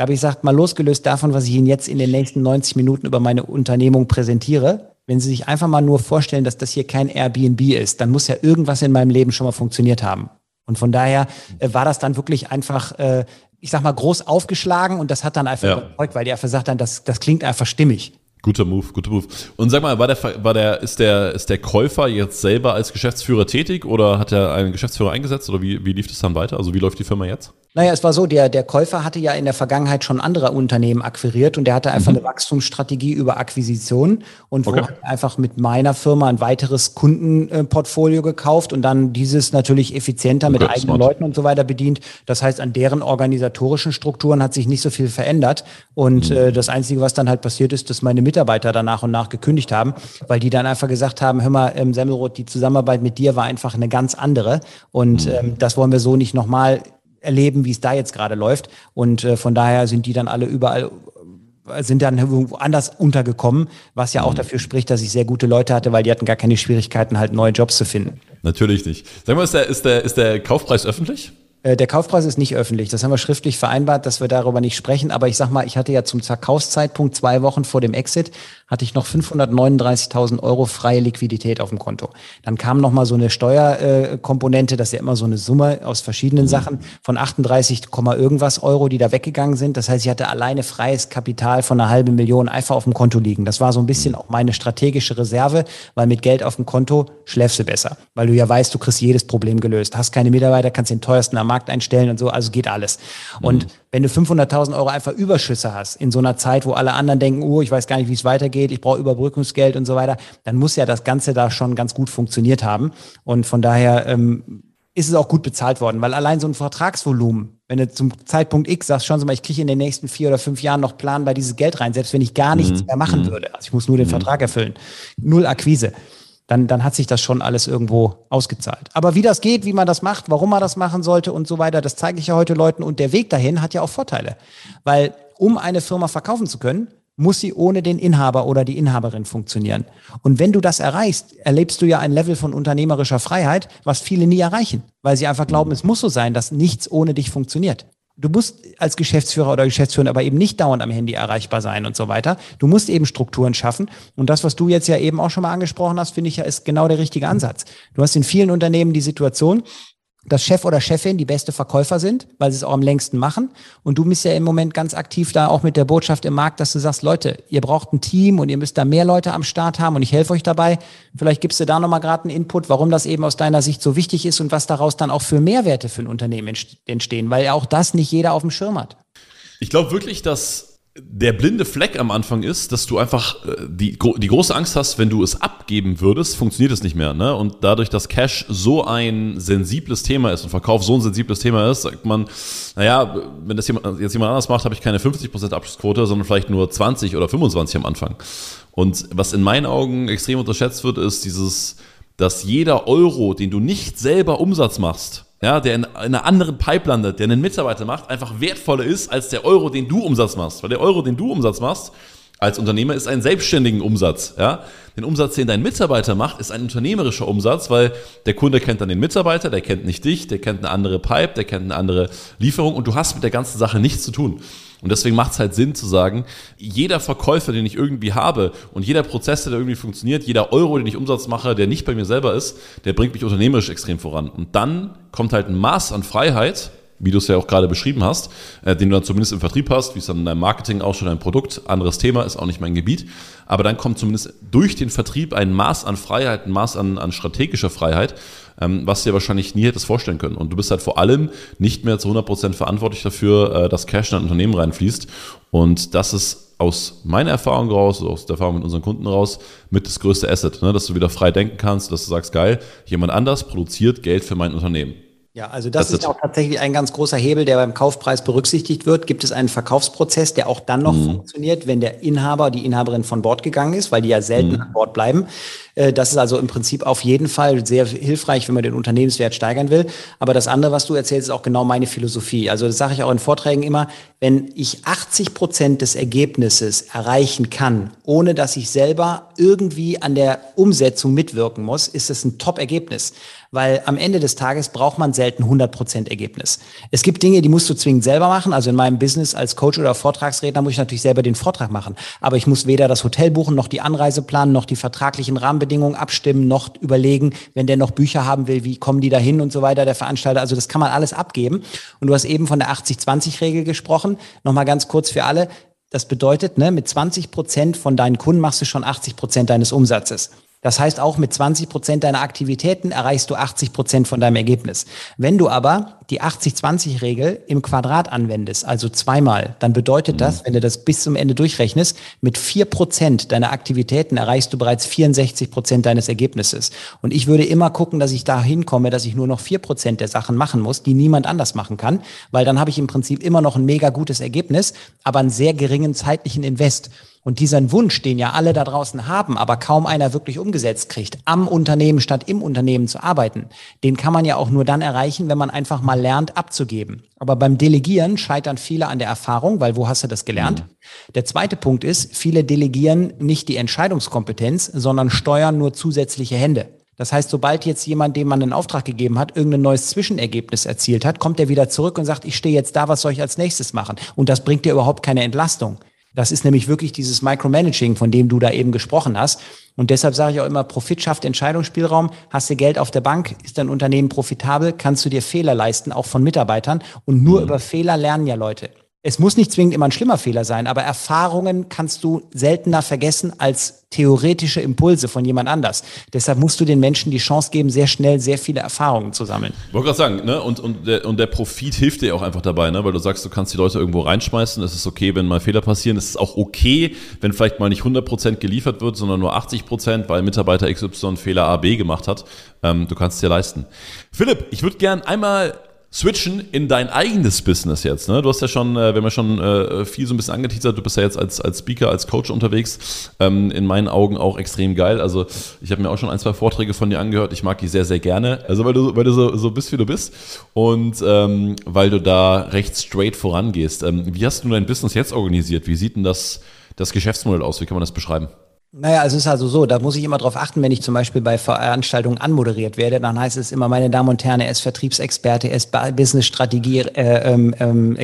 da habe ich gesagt, mal losgelöst davon, was ich Ihnen jetzt in den nächsten 90 Minuten über meine Unternehmung präsentiere, wenn Sie sich einfach mal nur vorstellen, dass das hier kein Airbnb ist, dann muss ja irgendwas in meinem Leben schon mal funktioniert haben. Und von daher äh, war das dann wirklich einfach, äh, ich sag mal, groß aufgeschlagen und das hat dann einfach ja. überzeugt, weil die einfach gesagt haben, das, das klingt einfach stimmig. Guter Move, guter Move. Und sag mal, war der, war der, ist der, ist der Käufer jetzt selber als Geschäftsführer tätig oder hat er einen Geschäftsführer eingesetzt oder wie, wie lief das dann weiter? Also wie läuft die Firma jetzt? Naja, es war so, der, der Käufer hatte ja in der Vergangenheit schon andere Unternehmen akquiriert und der hatte einfach mhm. eine Wachstumsstrategie über Akquisition und okay. wo einfach mit meiner Firma ein weiteres Kundenportfolio gekauft und dann dieses natürlich effizienter okay, mit eigenen smart. Leuten und so weiter bedient. Das heißt, an deren organisatorischen Strukturen hat sich nicht so viel verändert und mhm. äh, das Einzige, was dann halt passiert ist, dass meine Mitarbeiter dann nach und nach gekündigt haben, weil die dann einfach gesagt haben, hör mal, ähm, Semmelroth, die Zusammenarbeit mit dir war einfach eine ganz andere und mhm. ähm, das wollen wir so nicht nochmal erleben, wie es da jetzt gerade läuft. Und äh, von daher sind die dann alle überall äh, sind dann irgendwo anders untergekommen, was ja auch mhm. dafür spricht, dass ich sehr gute Leute hatte, weil die hatten gar keine Schwierigkeiten, halt neue Jobs zu finden. Natürlich nicht. Sag mal, ist der, ist der, ist der Kaufpreis öffentlich? Äh, der Kaufpreis ist nicht öffentlich. Das haben wir schriftlich vereinbart, dass wir darüber nicht sprechen. Aber ich sag mal, ich hatte ja zum Verkaufszeitpunkt zwei Wochen vor dem Exit, hatte ich noch 539.000 Euro freie Liquidität auf dem Konto. Dann kam noch mal so eine Steuerkomponente, das ist ja immer so eine Summe aus verschiedenen mhm. Sachen von 38, irgendwas Euro, die da weggegangen sind. Das heißt, ich hatte alleine freies Kapital von einer halben Million einfach auf dem Konto liegen. Das war so ein bisschen auch meine strategische Reserve, weil mit Geld auf dem Konto schläfst du besser, weil du ja weißt, du kriegst jedes Problem gelöst. Hast keine Mitarbeiter, kannst den teuersten am Markt einstellen und so, also geht alles. Mhm. Wenn du 500.000 Euro einfach Überschüsse hast, in so einer Zeit, wo alle anderen denken, oh, ich weiß gar nicht, wie es weitergeht, ich brauche Überbrückungsgeld und so weiter, dann muss ja das Ganze da schon ganz gut funktioniert haben. Und von daher ähm, ist es auch gut bezahlt worden, weil allein so ein Vertragsvolumen, wenn du zum Zeitpunkt X sagst, schauen Sie mal, ich kriege in den nächsten vier oder fünf Jahren noch planbar dieses Geld rein, selbst wenn ich gar nichts mhm. mehr machen mhm. würde. Also ich muss nur den mhm. Vertrag erfüllen. Null Akquise dann, dann hat sich das schon alles irgendwo ausgezahlt. Aber wie das geht, wie man das macht, warum man das machen sollte und so weiter, das zeige ich ja heute Leuten. Und der Weg dahin hat ja auch Vorteile. Weil um eine Firma verkaufen zu können, muss sie ohne den Inhaber oder die Inhaberin funktionieren. Und wenn du das erreichst, erlebst du ja ein Level von unternehmerischer Freiheit, was viele nie erreichen, weil sie einfach glauben, es muss so sein, dass nichts ohne dich funktioniert. Du musst als Geschäftsführer oder Geschäftsführer aber eben nicht dauernd am Handy erreichbar sein und so weiter. Du musst eben Strukturen schaffen. Und das, was du jetzt ja eben auch schon mal angesprochen hast, finde ich ja, ist genau der richtige Ansatz. Du hast in vielen Unternehmen die Situation, dass Chef oder Chefin die beste Verkäufer sind, weil sie es auch am längsten machen. Und du bist ja im Moment ganz aktiv da auch mit der Botschaft im Markt, dass du sagst, Leute, ihr braucht ein Team und ihr müsst da mehr Leute am Start haben und ich helfe euch dabei. Vielleicht gibst du da nochmal gerade einen Input, warum das eben aus deiner Sicht so wichtig ist und was daraus dann auch für Mehrwerte für ein Unternehmen entstehen, weil ja auch das nicht jeder auf dem Schirm hat. Ich glaube wirklich, dass der blinde Fleck am Anfang ist, dass du einfach äh, die, die große Angst hast, wenn du es abgeben würdest, funktioniert es nicht mehr. Ne? Und dadurch, dass Cash so ein sensibles Thema ist und Verkauf so ein sensibles Thema ist, sagt man, naja, wenn das jemand, jetzt jemand anders macht, habe ich keine 50% Abschlussquote, sondern vielleicht nur 20 oder 25 am Anfang. Und was in meinen Augen extrem unterschätzt wird, ist dieses, dass jeder Euro, den du nicht selber Umsatz machst, ja, der in, einer anderen Pipe landet, der einen Mitarbeiter macht, einfach wertvoller ist als der Euro, den du Umsatz machst. Weil der Euro, den du Umsatz machst, als Unternehmer ist ein selbstständigen Umsatz. Ja? Den Umsatz, den dein Mitarbeiter macht, ist ein unternehmerischer Umsatz, weil der Kunde kennt dann den Mitarbeiter, der kennt nicht dich, der kennt eine andere Pipe, der kennt eine andere Lieferung und du hast mit der ganzen Sache nichts zu tun. Und deswegen macht es halt Sinn zu sagen, jeder Verkäufer, den ich irgendwie habe und jeder Prozess, der irgendwie funktioniert, jeder Euro, den ich Umsatz mache, der nicht bei mir selber ist, der bringt mich unternehmerisch extrem voran. Und dann kommt halt ein Maß an Freiheit, wie du es ja auch gerade beschrieben hast, äh, den du dann zumindest im Vertrieb hast, wie es dann in deinem Marketing auch schon ein Produkt, anderes Thema, ist auch nicht mein Gebiet. Aber dann kommt zumindest durch den Vertrieb ein Maß an Freiheit, ein Maß an, an strategischer Freiheit, ähm, was du dir wahrscheinlich nie hättest vorstellen können. Und du bist halt vor allem nicht mehr zu 100% verantwortlich dafür, äh, dass Cash in ein Unternehmen reinfließt. Und das ist aus meiner Erfahrung raus, aus der Erfahrung mit unseren Kunden raus, mit das größte Asset, ne? dass du wieder frei denken kannst, dass du sagst, geil, jemand anders produziert Geld für mein Unternehmen. Ja, also das, das ist auch tatsächlich ein ganz großer Hebel, der beim Kaufpreis berücksichtigt wird. Gibt es einen Verkaufsprozess, der auch dann noch mhm. funktioniert, wenn der Inhaber, die Inhaberin von Bord gegangen ist, weil die ja selten mhm. an Bord bleiben. Äh, das ist also im Prinzip auf jeden Fall sehr hilfreich, wenn man den Unternehmenswert steigern will. Aber das andere, was du erzählst, ist auch genau meine Philosophie. Also das sage ich auch in Vorträgen immer, wenn ich 80 Prozent des Ergebnisses erreichen kann, ohne dass ich selber irgendwie an der Umsetzung mitwirken muss, ist es ein Top-Ergebnis weil am Ende des Tages braucht man selten 100% Ergebnis. Es gibt Dinge, die musst du zwingend selber machen. Also in meinem Business als Coach oder Vortragsredner muss ich natürlich selber den Vortrag machen. Aber ich muss weder das Hotel buchen, noch die Anreise planen, noch die vertraglichen Rahmenbedingungen abstimmen, noch überlegen, wenn der noch Bücher haben will, wie kommen die da hin und so weiter, der Veranstalter. Also das kann man alles abgeben. Und du hast eben von der 80-20-Regel gesprochen. Nochmal ganz kurz für alle. Das bedeutet, ne, mit 20 Prozent von deinen Kunden machst du schon 80 Prozent deines Umsatzes. Das heißt, auch mit 20 Prozent deiner Aktivitäten erreichst du 80 Prozent von deinem Ergebnis. Wenn du aber die 80-20-Regel im Quadrat anwendest, also zweimal, dann bedeutet das, mhm. wenn du das bis zum Ende durchrechnest, mit vier Prozent deiner Aktivitäten erreichst du bereits 64 Prozent deines Ergebnisses. Und ich würde immer gucken, dass ich da hinkomme, dass ich nur noch vier Prozent der Sachen machen muss, die niemand anders machen kann, weil dann habe ich im Prinzip immer noch ein mega gutes Ergebnis, aber einen sehr geringen zeitlichen Invest. Und diesen Wunsch, den ja alle da draußen haben, aber kaum einer wirklich umgesetzt kriegt, am Unternehmen statt im Unternehmen zu arbeiten, den kann man ja auch nur dann erreichen, wenn man einfach mal lernt, abzugeben. Aber beim Delegieren scheitern viele an der Erfahrung, weil wo hast du das gelernt? Mhm. Der zweite Punkt ist, viele delegieren nicht die Entscheidungskompetenz, sondern steuern nur zusätzliche Hände. Das heißt, sobald jetzt jemand, dem man einen Auftrag gegeben hat, irgendein neues Zwischenergebnis erzielt hat, kommt er wieder zurück und sagt, ich stehe jetzt da, was soll ich als nächstes machen? Und das bringt dir überhaupt keine Entlastung. Das ist nämlich wirklich dieses Micromanaging, von dem du da eben gesprochen hast. Und deshalb sage ich auch immer, Profit schafft Entscheidungsspielraum. Hast du Geld auf der Bank, ist dein Unternehmen profitabel, kannst du dir Fehler leisten, auch von Mitarbeitern. Und nur mhm. über Fehler lernen ja Leute. Es muss nicht zwingend immer ein schlimmer Fehler sein, aber Erfahrungen kannst du seltener vergessen als theoretische Impulse von jemand anders. Deshalb musst du den Menschen die Chance geben, sehr schnell sehr viele Erfahrungen zu sammeln. Wollte gerade sagen, ne? und, und, der, und der Profit hilft dir auch einfach dabei, ne? weil du sagst, du kannst die Leute irgendwo reinschmeißen. Es ist okay, wenn mal Fehler passieren. Es ist auch okay, wenn vielleicht mal nicht 100% geliefert wird, sondern nur 80%, weil Mitarbeiter XY Fehler A, B gemacht hat. Ähm, du kannst es dir leisten. Philipp, ich würde gern einmal switchen in dein eigenes Business jetzt. Ne? Du hast ja schon, äh, wir haben ja schon äh, viel so ein bisschen angeteasert, du bist ja jetzt als, als Speaker, als Coach unterwegs. Ähm, in meinen Augen auch extrem geil. Also ich habe mir auch schon ein, zwei Vorträge von dir angehört. Ich mag die sehr, sehr gerne. Also weil du, weil du so, so bist, wie du bist. Und ähm, weil du da recht straight vorangehst. Ähm, wie hast du dein Business jetzt organisiert? Wie sieht denn das, das Geschäftsmodell aus? Wie kann man das beschreiben? Naja, also es ist also so, da muss ich immer darauf achten, wenn ich zum Beispiel bei Veranstaltungen anmoderiert werde, dann heißt es immer, meine Damen und Herren, er ist Vertriebsexperte, er ist Business-Strategie-Experte, äh, ähm, ähm,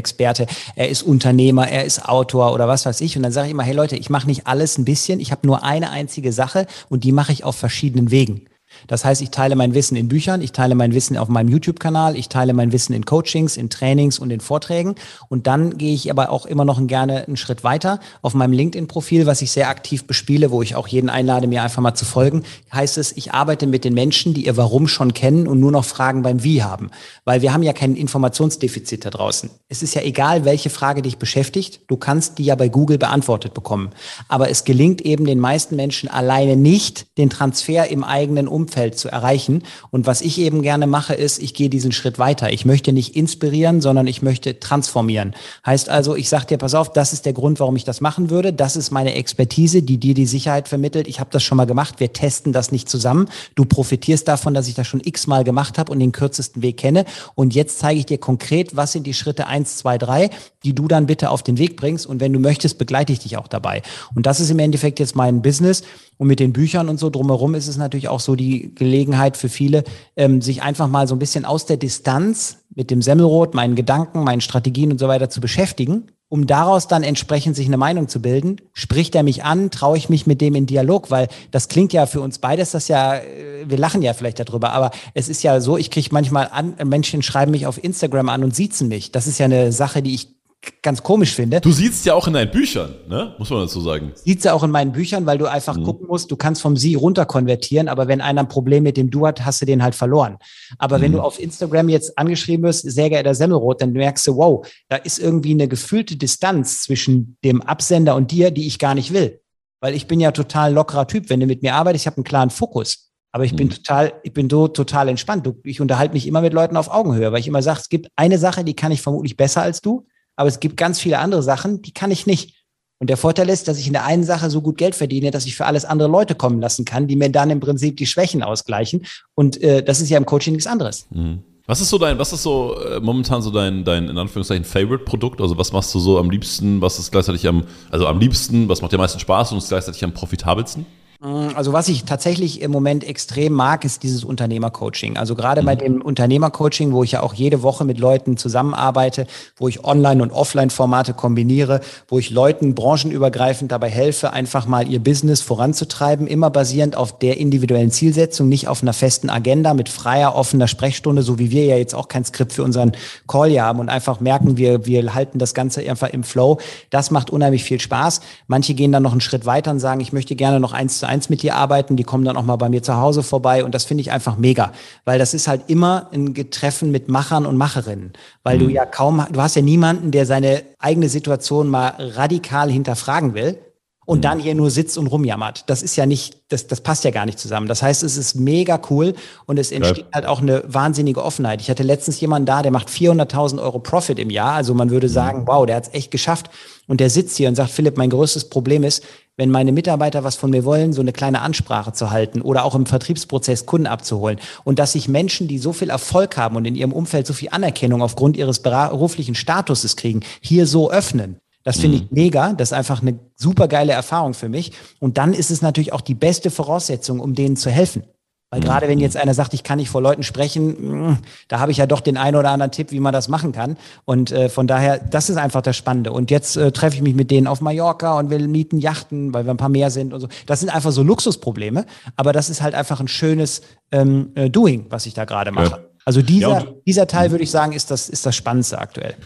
er ist Unternehmer, er ist Autor oder was weiß ich. Und dann sage ich immer, hey Leute, ich mache nicht alles ein bisschen, ich habe nur eine einzige Sache und die mache ich auf verschiedenen Wegen. Das heißt, ich teile mein Wissen in Büchern, ich teile mein Wissen auf meinem YouTube-Kanal, ich teile mein Wissen in Coachings, in Trainings und in Vorträgen. Und dann gehe ich aber auch immer noch gerne einen Schritt weiter. Auf meinem LinkedIn-Profil, was ich sehr aktiv bespiele, wo ich auch jeden einlade, mir einfach mal zu folgen, heißt es, ich arbeite mit den Menschen, die ihr Warum schon kennen und nur noch Fragen beim Wie haben. Weil wir haben ja kein Informationsdefizit da draußen. Es ist ja egal, welche Frage dich beschäftigt. Du kannst die ja bei Google beantwortet bekommen. Aber es gelingt eben den meisten Menschen alleine nicht, den Transfer im eigenen Umfeld Umfeld zu erreichen. Und was ich eben gerne mache, ist, ich gehe diesen Schritt weiter. Ich möchte nicht inspirieren, sondern ich möchte transformieren. Heißt also, ich sage dir, pass auf, das ist der Grund, warum ich das machen würde. Das ist meine Expertise, die dir die Sicherheit vermittelt. Ich habe das schon mal gemacht. Wir testen das nicht zusammen. Du profitierst davon, dass ich das schon x-mal gemacht habe und den kürzesten Weg kenne. Und jetzt zeige ich dir konkret, was sind die Schritte eins, zwei, drei, die du dann bitte auf den Weg bringst. Und wenn du möchtest, begleite ich dich auch dabei. Und das ist im Endeffekt jetzt mein Business. Und mit den Büchern und so drumherum ist es natürlich auch so die Gelegenheit für viele, ähm, sich einfach mal so ein bisschen aus der Distanz mit dem Semmelrot, meinen Gedanken, meinen Strategien und so weiter zu beschäftigen, um daraus dann entsprechend sich eine Meinung zu bilden. Spricht er mich an? Traue ich mich mit dem in Dialog? Weil das klingt ja für uns beides, das ja, äh, wir lachen ja vielleicht darüber, aber es ist ja so, ich kriege manchmal an, Menschen schreiben mich auf Instagram an und siezen mich. Das ist ja eine Sache, die ich ganz komisch finde. Du siehst ja auch in deinen Büchern, ne? muss man dazu sagen. Siehst ja auch in meinen Büchern, weil du einfach mhm. gucken musst, du kannst vom Sie runter konvertieren, aber wenn einer ein Problem mit dem Du hat, hast du den halt verloren. Aber mhm. wenn du auf Instagram jetzt angeschrieben wirst, sehr geehrter Semmelrot, dann merkst du, wow, da ist irgendwie eine gefühlte Distanz zwischen dem Absender und dir, die ich gar nicht will. Weil ich bin ja total lockerer Typ. Wenn du mit mir arbeitest, ich habe einen klaren Fokus. Aber ich bin mhm. total, ich bin so total entspannt. Ich unterhalte mich immer mit Leuten auf Augenhöhe, weil ich immer sage, es gibt eine Sache, die kann ich vermutlich besser als du aber es gibt ganz viele andere Sachen, die kann ich nicht. Und der Vorteil ist, dass ich in der einen Sache so gut Geld verdiene, dass ich für alles andere Leute kommen lassen kann, die mir dann im Prinzip die Schwächen ausgleichen. Und äh, das ist ja im Coaching nichts anderes. Mhm. Was ist so dein, was ist so äh, momentan so dein, dein, in Anführungszeichen, Favorite-Produkt? Also was machst du so am liebsten, was ist gleichzeitig am, also am liebsten, was macht dir am meisten Spaß und ist gleichzeitig am profitabelsten? Mm, also was ich tatsächlich im Moment extrem mag, ist dieses Unternehmercoaching. Also gerade bei dem Unternehmercoaching, wo ich ja auch jede Woche mit Leuten zusammenarbeite, wo ich Online- und Offline-Formate kombiniere, wo ich Leuten branchenübergreifend dabei helfe, einfach mal ihr Business voranzutreiben, immer basierend auf der individuellen Zielsetzung, nicht auf einer festen Agenda mit freier, offener Sprechstunde, so wie wir ja jetzt auch kein Skript für unseren Call hier haben und einfach merken, wir, wir halten das Ganze einfach im Flow. Das macht unheimlich viel Spaß. Manche gehen dann noch einen Schritt weiter und sagen, ich möchte gerne noch eins zu eins mit dir arbeiten, die kommen dann auch mal bei mir zu Hause vorbei und das finde ich einfach mega, weil das ist halt immer ein Getreffen mit Machern und Macherinnen, weil mhm. du ja kaum, du hast ja niemanden, der seine eigene Situation mal radikal hinterfragen will, und mhm. dann hier nur sitzt und rumjammert. Das ist ja nicht, das, das passt ja gar nicht zusammen. Das heißt, es ist mega cool und es entsteht ja. halt auch eine wahnsinnige Offenheit. Ich hatte letztens jemanden da, der macht 400.000 Euro Profit im Jahr. Also man würde mhm. sagen, wow, der hat es echt geschafft. Und der sitzt hier und sagt, Philipp, mein größtes Problem ist, wenn meine Mitarbeiter was von mir wollen, so eine kleine Ansprache zu halten oder auch im Vertriebsprozess Kunden abzuholen. Und dass sich Menschen, die so viel Erfolg haben und in ihrem Umfeld so viel Anerkennung aufgrund ihres beruflichen Statuses kriegen, hier so öffnen. Das finde ich mhm. mega. Das ist einfach eine super geile Erfahrung für mich. Und dann ist es natürlich auch die beste Voraussetzung, um denen zu helfen. Weil mhm. gerade wenn jetzt einer sagt, ich kann nicht vor Leuten sprechen, mm, da habe ich ja doch den einen oder anderen Tipp, wie man das machen kann. Und äh, von daher, das ist einfach das Spannende. Und jetzt äh, treffe ich mich mit denen auf Mallorca und will mieten Yachten, weil wir ein paar mehr sind und so. Das sind einfach so Luxusprobleme, aber das ist halt einfach ein schönes ähm, äh, Doing, was ich da gerade mache. Ja. Also dieser, ja, dieser Teil, würde ich sagen, ist das, ist das Spannendste aktuell.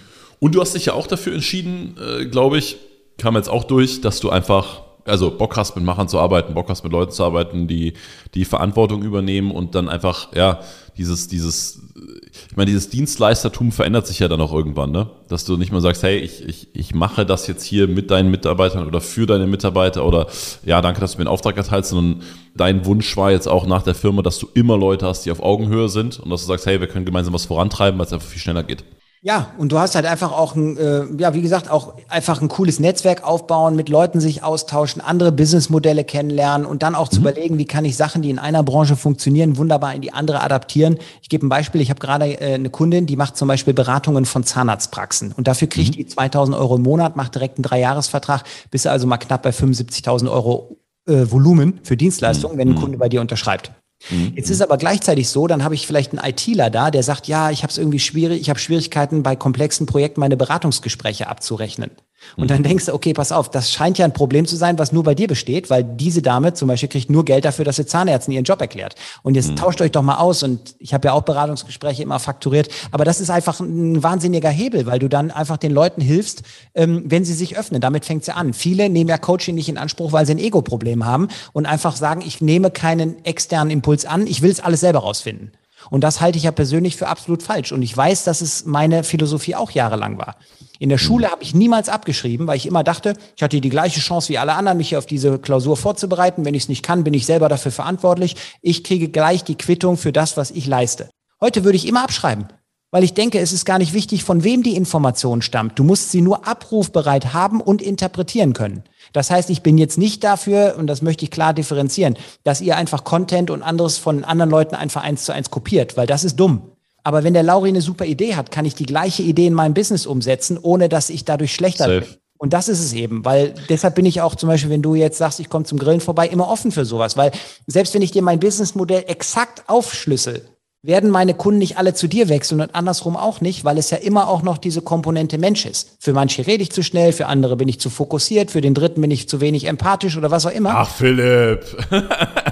Und du hast dich ja auch dafür entschieden, äh, glaube ich, kam jetzt auch durch, dass du einfach, also Bock hast, mit Machern zu arbeiten, Bock hast, mit Leuten zu arbeiten, die die Verantwortung übernehmen und dann einfach, ja, dieses, dieses, ich meine, dieses Dienstleistertum verändert sich ja dann auch irgendwann, ne? Dass du nicht mehr sagst, hey, ich, ich, ich mache das jetzt hier mit deinen Mitarbeitern oder für deine Mitarbeiter oder ja, danke, dass du mir einen Auftrag erteilst, sondern dein Wunsch war jetzt auch nach der Firma, dass du immer Leute hast, die auf Augenhöhe sind und dass du sagst, hey, wir können gemeinsam was vorantreiben, weil es einfach viel schneller geht. Ja, und du hast halt einfach auch ein, äh, ja, wie gesagt, auch einfach ein cooles Netzwerk aufbauen, mit Leuten sich austauschen, andere Businessmodelle kennenlernen und dann auch mhm. zu überlegen, wie kann ich Sachen, die in einer Branche funktionieren, wunderbar in die andere adaptieren. Ich gebe ein Beispiel, ich habe gerade äh, eine Kundin, die macht zum Beispiel Beratungen von Zahnarztpraxen und dafür kriegt mhm. die 2000 Euro im Monat, macht direkt einen Dreijahresvertrag, bis also mal knapp bei 75.000 Euro äh, Volumen für Dienstleistungen, mhm. wenn ein Kunde bei dir unterschreibt. Mhm. Jetzt ist aber gleichzeitig so, dann habe ich vielleicht einen ITler da, der sagt, ja, ich habe es irgendwie schwierig, ich habe Schwierigkeiten bei komplexen Projekten meine Beratungsgespräche abzurechnen. Und dann denkst du, okay, pass auf, das scheint ja ein Problem zu sein, was nur bei dir besteht, weil diese Dame zum Beispiel kriegt nur Geld dafür, dass sie Zahnärzten ihren Job erklärt. Und jetzt mhm. tauscht euch doch mal aus. Und ich habe ja auch Beratungsgespräche immer fakturiert. Aber das ist einfach ein wahnsinniger Hebel, weil du dann einfach den Leuten hilfst, ähm, wenn sie sich öffnen. Damit fängt sie an. Viele nehmen ja Coaching nicht in Anspruch, weil sie ein Ego-Problem haben und einfach sagen, ich nehme keinen externen Impuls an, ich will es alles selber rausfinden. Und das halte ich ja persönlich für absolut falsch. Und ich weiß, dass es meine Philosophie auch jahrelang war. In der Schule habe ich niemals abgeschrieben, weil ich immer dachte, ich hatte die gleiche Chance wie alle anderen, mich hier auf diese Klausur vorzubereiten. Wenn ich es nicht kann, bin ich selber dafür verantwortlich. Ich kriege gleich die Quittung für das, was ich leiste. Heute würde ich immer abschreiben, weil ich denke, es ist gar nicht wichtig, von wem die Information stammt. Du musst sie nur abrufbereit haben und interpretieren können. Das heißt, ich bin jetzt nicht dafür, und das möchte ich klar differenzieren, dass ihr einfach Content und anderes von anderen Leuten einfach eins zu eins kopiert, weil das ist dumm. Aber wenn der Lauri eine super Idee hat, kann ich die gleiche Idee in meinem Business umsetzen, ohne dass ich dadurch schlechter Safe. bin. Und das ist es eben, weil deshalb bin ich auch zum Beispiel, wenn du jetzt sagst, ich komme zum Grillen vorbei, immer offen für sowas, weil selbst wenn ich dir mein Businessmodell exakt aufschlüssel, werden meine Kunden nicht alle zu dir wechseln und andersrum auch nicht, weil es ja immer auch noch diese Komponente Mensch ist. Für manche rede ich zu schnell, für andere bin ich zu fokussiert, für den dritten bin ich zu wenig empathisch oder was auch immer. Ach, Philipp.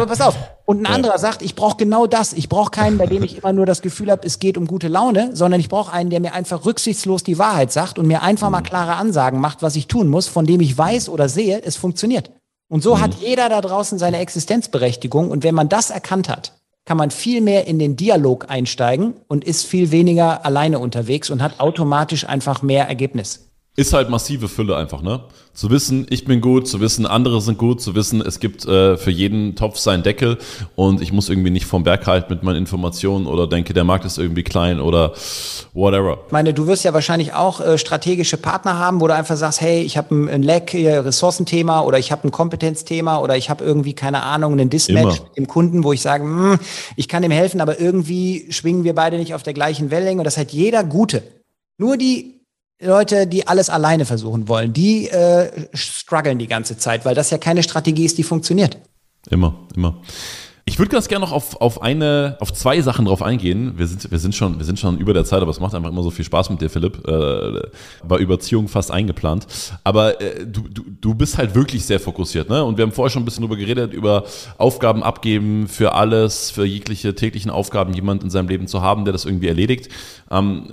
Aber pass auf. Und ein anderer sagt, ich brauche genau das. Ich brauche keinen, bei dem ich immer nur das Gefühl habe, es geht um gute Laune, sondern ich brauche einen, der mir einfach rücksichtslos die Wahrheit sagt und mir einfach mal mhm. klare Ansagen macht, was ich tun muss, von dem ich weiß oder sehe, es funktioniert. Und so mhm. hat jeder da draußen seine Existenzberechtigung. Und wenn man das erkannt hat, kann man viel mehr in den Dialog einsteigen und ist viel weniger alleine unterwegs und hat automatisch einfach mehr Ergebnis. Ist halt massive Fülle einfach, ne? Zu wissen, ich bin gut, zu wissen, andere sind gut, zu wissen, es gibt äh, für jeden Topf seinen Deckel und ich muss irgendwie nicht vom Berg halten mit meinen Informationen oder denke, der Markt ist irgendwie klein oder whatever. Ich meine, du wirst ja wahrscheinlich auch äh, strategische Partner haben, wo du einfach sagst, hey, ich habe ein, ein Lack, hier Ressourcenthema oder ich habe ein Kompetenzthema oder ich habe irgendwie, keine Ahnung, einen Dismatch Immer. mit dem Kunden, wo ich sage, hm, ich kann ihm helfen, aber irgendwie schwingen wir beide nicht auf der gleichen Wellenlänge und das hat jeder Gute. Nur die Leute, die alles alleine versuchen wollen, die äh, strugglen die ganze Zeit, weil das ja keine Strategie ist, die funktioniert. Immer, immer. Ich würde ganz gerne noch auf, auf eine, auf zwei Sachen drauf eingehen. Wir sind, wir sind schon, wir sind schon über der Zeit, aber es macht einfach immer so viel Spaß mit dir, Philipp. Äh, war Überziehung fast eingeplant. Aber äh, du, du, du bist halt wirklich sehr fokussiert, ne? Und wir haben vorher schon ein bisschen drüber geredet, über Aufgaben abgeben für alles, für jegliche täglichen Aufgaben, jemand in seinem Leben zu haben, der das irgendwie erledigt. Ähm,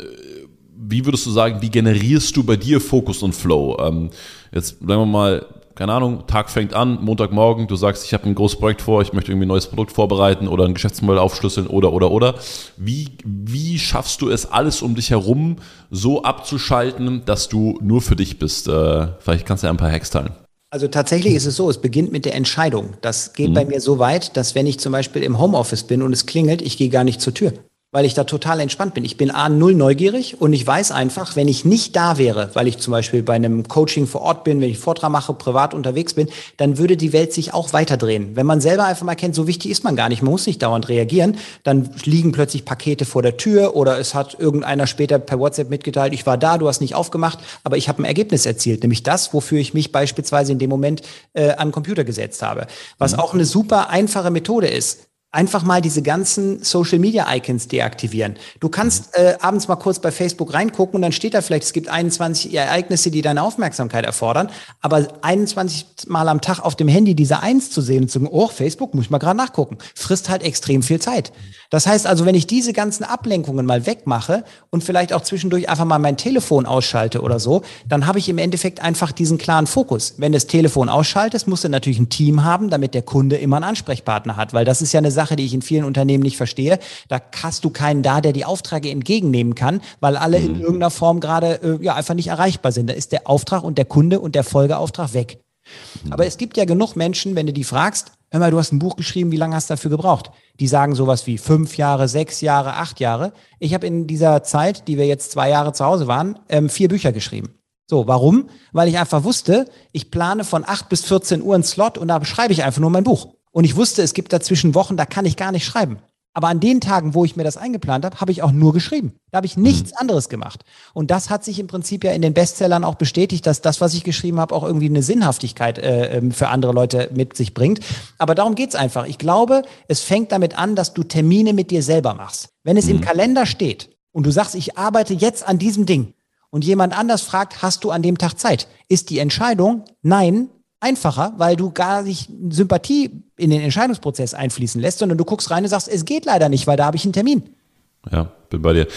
wie würdest du sagen, wie generierst du bei dir Fokus und Flow? Ähm, jetzt sagen wir mal, keine Ahnung, Tag fängt an, Montagmorgen, du sagst, ich habe ein großes Projekt vor, ich möchte irgendwie ein neues Produkt vorbereiten oder ein Geschäftsmodell aufschlüsseln oder, oder, oder. Wie, wie schaffst du es alles um dich herum so abzuschalten, dass du nur für dich bist? Äh, vielleicht kannst du ja ein paar Hacks teilen. Also tatsächlich ist es so, es beginnt mit der Entscheidung. Das geht mhm. bei mir so weit, dass wenn ich zum Beispiel im Homeoffice bin und es klingelt, ich gehe gar nicht zur Tür weil ich da total entspannt bin. Ich bin A, null neugierig und ich weiß einfach, wenn ich nicht da wäre, weil ich zum Beispiel bei einem Coaching vor Ort bin, wenn ich Vortrag mache, privat unterwegs bin, dann würde die Welt sich auch weiterdrehen. Wenn man selber einfach mal kennt, so wichtig ist man gar nicht, man muss nicht dauernd reagieren, dann liegen plötzlich Pakete vor der Tür oder es hat irgendeiner später per WhatsApp mitgeteilt, ich war da, du hast nicht aufgemacht, aber ich habe ein Ergebnis erzielt, nämlich das, wofür ich mich beispielsweise in dem Moment äh, an den Computer gesetzt habe. Was mhm. auch eine super einfache Methode ist einfach mal diese ganzen Social Media Icons deaktivieren. Du kannst äh, abends mal kurz bei Facebook reingucken und dann steht da vielleicht, es gibt 21 Ereignisse, die deine Aufmerksamkeit erfordern, aber 21 Mal am Tag auf dem Handy diese Eins zu sehen und zu sagen, oh, Facebook, muss ich mal gerade nachgucken, frisst halt extrem viel Zeit. Das heißt also, wenn ich diese ganzen Ablenkungen mal wegmache und vielleicht auch zwischendurch einfach mal mein Telefon ausschalte oder so, dann habe ich im Endeffekt einfach diesen klaren Fokus. Wenn du das Telefon ausschaltest, musst du natürlich ein Team haben, damit der Kunde immer einen Ansprechpartner hat, weil das ist ja eine Sache, die ich in vielen Unternehmen nicht verstehe. Da hast du keinen da, der die Aufträge entgegennehmen kann, weil alle in mhm. irgendeiner Form gerade äh, ja einfach nicht erreichbar sind. Da ist der Auftrag und der Kunde und der Folgeauftrag weg. Mhm. Aber es gibt ja genug Menschen, wenn du die fragst, hör mal, du hast ein Buch geschrieben, wie lange hast du dafür gebraucht? Die sagen sowas wie fünf Jahre, sechs Jahre, acht Jahre. Ich habe in dieser Zeit, die wir jetzt zwei Jahre zu Hause waren, ähm, vier Bücher geschrieben. So, warum? Weil ich einfach wusste, ich plane von acht bis 14 Uhr einen Slot und da schreibe ich einfach nur mein Buch. Und ich wusste, es gibt dazwischen Wochen, da kann ich gar nicht schreiben. Aber an den Tagen, wo ich mir das eingeplant habe, habe ich auch nur geschrieben. Da habe ich nichts mhm. anderes gemacht. Und das hat sich im Prinzip ja in den Bestsellern auch bestätigt, dass das, was ich geschrieben habe, auch irgendwie eine Sinnhaftigkeit äh, ähm, für andere Leute mit sich bringt. Aber darum geht's einfach. Ich glaube, es fängt damit an, dass du Termine mit dir selber machst. Wenn es mhm. im Kalender steht und du sagst, ich arbeite jetzt an diesem Ding und jemand anders fragt, hast du an dem Tag Zeit? Ist die Entscheidung, nein, einfacher, weil du gar nicht Sympathie in den Entscheidungsprozess einfließen lässt, sondern du guckst rein und sagst, es geht leider nicht, weil da habe ich einen Termin. Ja, bin bei dir.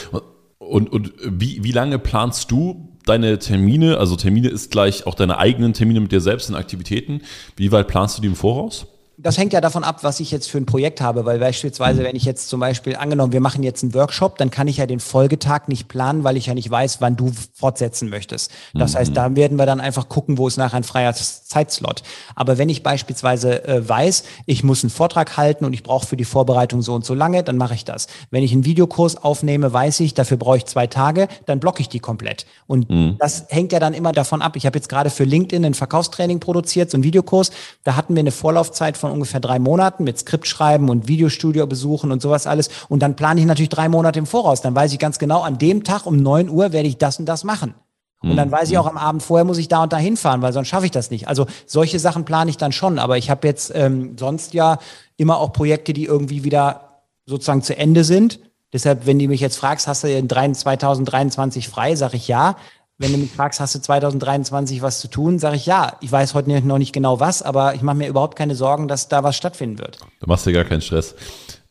Und, und wie, wie lange planst du deine Termine? Also Termine ist gleich auch deine eigenen Termine mit dir selbst in Aktivitäten. Wie weit planst du die im Voraus? Das hängt ja davon ab, was ich jetzt für ein Projekt habe, weil beispielsweise, wenn ich jetzt zum Beispiel angenommen, wir machen jetzt einen Workshop, dann kann ich ja den Folgetag nicht planen, weil ich ja nicht weiß, wann du fortsetzen möchtest. Das mhm. heißt, da werden wir dann einfach gucken, wo ist nachher ein freier Zeitslot. Aber wenn ich beispielsweise äh, weiß, ich muss einen Vortrag halten und ich brauche für die Vorbereitung so und so lange, dann mache ich das. Wenn ich einen Videokurs aufnehme, weiß ich, dafür brauche ich zwei Tage, dann blocke ich die komplett. Und mhm. das hängt ja dann immer davon ab. Ich habe jetzt gerade für LinkedIn ein Verkaufstraining produziert, so einen Videokurs. Da hatten wir eine Vorlaufzeit von von ungefähr drei Monaten mit Skript schreiben und Videostudio besuchen und sowas alles. Und dann plane ich natürlich drei Monate im Voraus. Dann weiß ich ganz genau, an dem Tag um neun Uhr werde ich das und das machen. Und dann weiß ich auch am Abend vorher muss ich da und da hinfahren, weil sonst schaffe ich das nicht. Also solche Sachen plane ich dann schon. Aber ich habe jetzt ähm, sonst ja immer auch Projekte, die irgendwie wieder sozusagen zu Ende sind. Deshalb, wenn du mich jetzt fragst, hast du in 2023 frei, sage ich ja. Wenn du mich fragst, hast du 2023 was zu tun, sage ich ja. Ich weiß heute noch nicht genau was, aber ich mache mir überhaupt keine Sorgen, dass da was stattfinden wird. Du machst dir gar keinen Stress.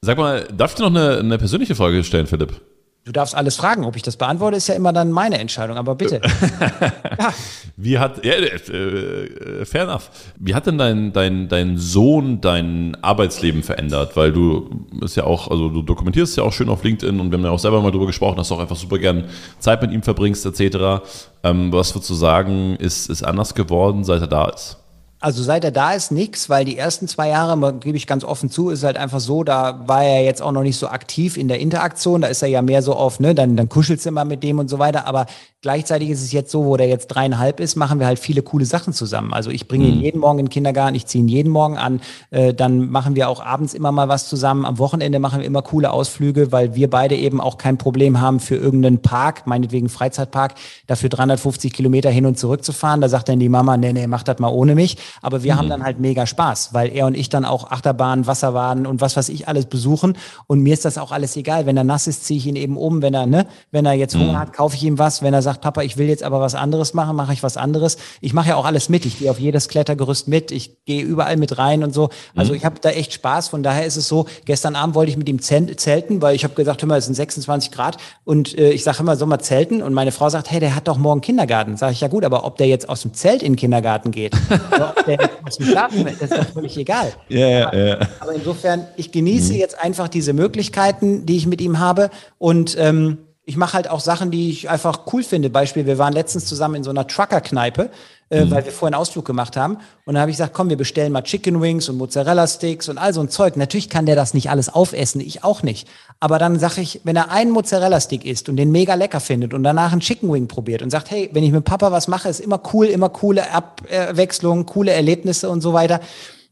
Sag mal, darf ich dir noch eine, eine persönliche Frage stellen, Philipp? Du darfst alles fragen. Ob ich das beantworte, ist ja immer dann meine Entscheidung. Aber bitte. ja. Wie hat, ja, äh, äh, fair enough. Wie hat denn dein, dein, dein Sohn dein Arbeitsleben verändert? Weil du ist ja auch, also du dokumentierst ja auch schön auf LinkedIn und wir haben ja auch selber mal drüber gesprochen, dass du auch einfach super gern Zeit mit ihm verbringst, etc. Ähm, was würdest du sagen, ist, ist anders geworden, seit er da ist? Also seit er da ist, nix, weil die ersten zwei Jahre, gebe ich ganz offen zu, ist halt einfach so, da war er jetzt auch noch nicht so aktiv in der Interaktion, da ist er ja mehr so auf, ne, dann, dann kuschelst du immer mit dem und so weiter, aber Gleichzeitig ist es jetzt so, wo der jetzt dreieinhalb ist, machen wir halt viele coole Sachen zusammen. Also ich bringe ihn mhm. jeden Morgen in den Kindergarten, ich ziehe ihn jeden Morgen an. Äh, dann machen wir auch abends immer mal was zusammen. Am Wochenende machen wir immer coole Ausflüge, weil wir beide eben auch kein Problem haben, für irgendeinen Park, meinetwegen Freizeitpark, dafür 350 Kilometer hin und zurück zu fahren. Da sagt dann die Mama, nee, nee, mach das mal ohne mich. Aber wir mhm. haben dann halt mega Spaß, weil er und ich dann auch Achterbahnen, Wasserwaden und was weiß ich alles besuchen. Und mir ist das auch alles egal. Wenn er nass ist, ziehe ich ihn eben um. Wenn er, ne, wenn er jetzt Hunger mhm. hat, kaufe ich ihm was. Wenn er sagt, Papa, ich will jetzt aber was anderes machen, mache ich was anderes. Ich mache ja auch alles mit. Ich gehe auf jedes Klettergerüst mit. Ich gehe überall mit rein und so. Also mhm. ich habe da echt Spaß. Von daher ist es so, gestern Abend wollte ich mit ihm zelten, weil ich habe gesagt, hör mal, es sind 26 Grad und äh, ich sage immer, soll mal zelten? Und meine Frau sagt, hey, der hat doch morgen Kindergarten. Sage ich, ja gut, aber ob der jetzt aus dem Zelt in den Kindergarten geht der aus dem Schlafen, das ist völlig egal. Ja, ja, ja. Aber insofern, ich genieße mhm. jetzt einfach diese Möglichkeiten, die ich mit ihm habe und ähm, ich mache halt auch Sachen, die ich einfach cool finde. Beispiel, wir waren letztens zusammen in so einer Trucker-Kneipe, äh, mhm. weil wir vorhin einen Ausflug gemacht haben. Und dann habe ich gesagt, komm, wir bestellen mal Chicken Wings und Mozzarella-Sticks und all so ein Zeug. Natürlich kann der das nicht alles aufessen, ich auch nicht. Aber dann sage ich, wenn er einen Mozzarella-Stick isst und den mega lecker findet und danach einen Chicken Wing probiert und sagt, hey, wenn ich mit Papa was mache, ist immer cool, immer coole Abwechslung, coole Erlebnisse und so weiter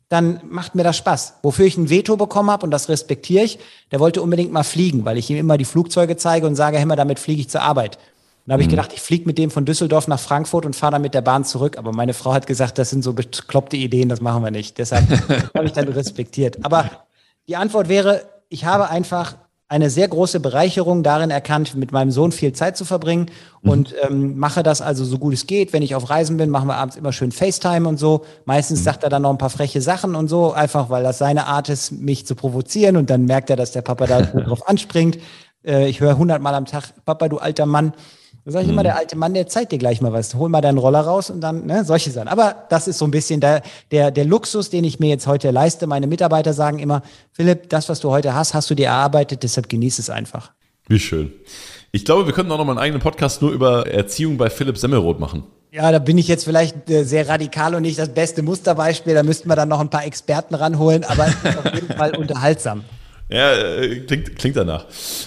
dann macht mir das Spaß. Wofür ich ein Veto bekommen habe, und das respektiere ich, der wollte unbedingt mal fliegen, weil ich ihm immer die Flugzeuge zeige und sage, hey, mal, damit fliege ich zur Arbeit. Und da habe ich mhm. gedacht, ich fliege mit dem von Düsseldorf nach Frankfurt und fahre dann mit der Bahn zurück. Aber meine Frau hat gesagt, das sind so bekloppte Ideen, das machen wir nicht. Deshalb habe ich dann respektiert. Aber die Antwort wäre, ich habe einfach eine sehr große Bereicherung darin erkannt, mit meinem Sohn viel Zeit zu verbringen mhm. und ähm, mache das also so gut es geht. Wenn ich auf Reisen bin, machen wir abends immer schön FaceTime und so. Meistens mhm. sagt er dann noch ein paar freche Sachen und so, einfach weil das seine Art ist, mich zu provozieren und dann merkt er, dass der Papa da drauf anspringt. Äh, ich höre hundertmal am Tag, Papa, du alter Mann. Da sage ich immer, mhm. der alte Mann, der zeigt dir gleich mal was. Hol mal deinen Roller raus und dann, ne, solche Sachen. Aber das ist so ein bisschen der, der, der Luxus, den ich mir jetzt heute leiste. Meine Mitarbeiter sagen immer, Philipp, das, was du heute hast, hast du dir erarbeitet, deshalb genieß es einfach. Wie schön. Ich glaube, wir könnten auch noch mal einen eigenen Podcast nur über Erziehung bei Philipp Semmelroth machen. Ja, da bin ich jetzt vielleicht äh, sehr radikal und nicht das beste Musterbeispiel. Da müssten wir dann noch ein paar Experten ranholen, aber es ist auf jeden Fall unterhaltsam. Ja, äh, klingt, klingt danach.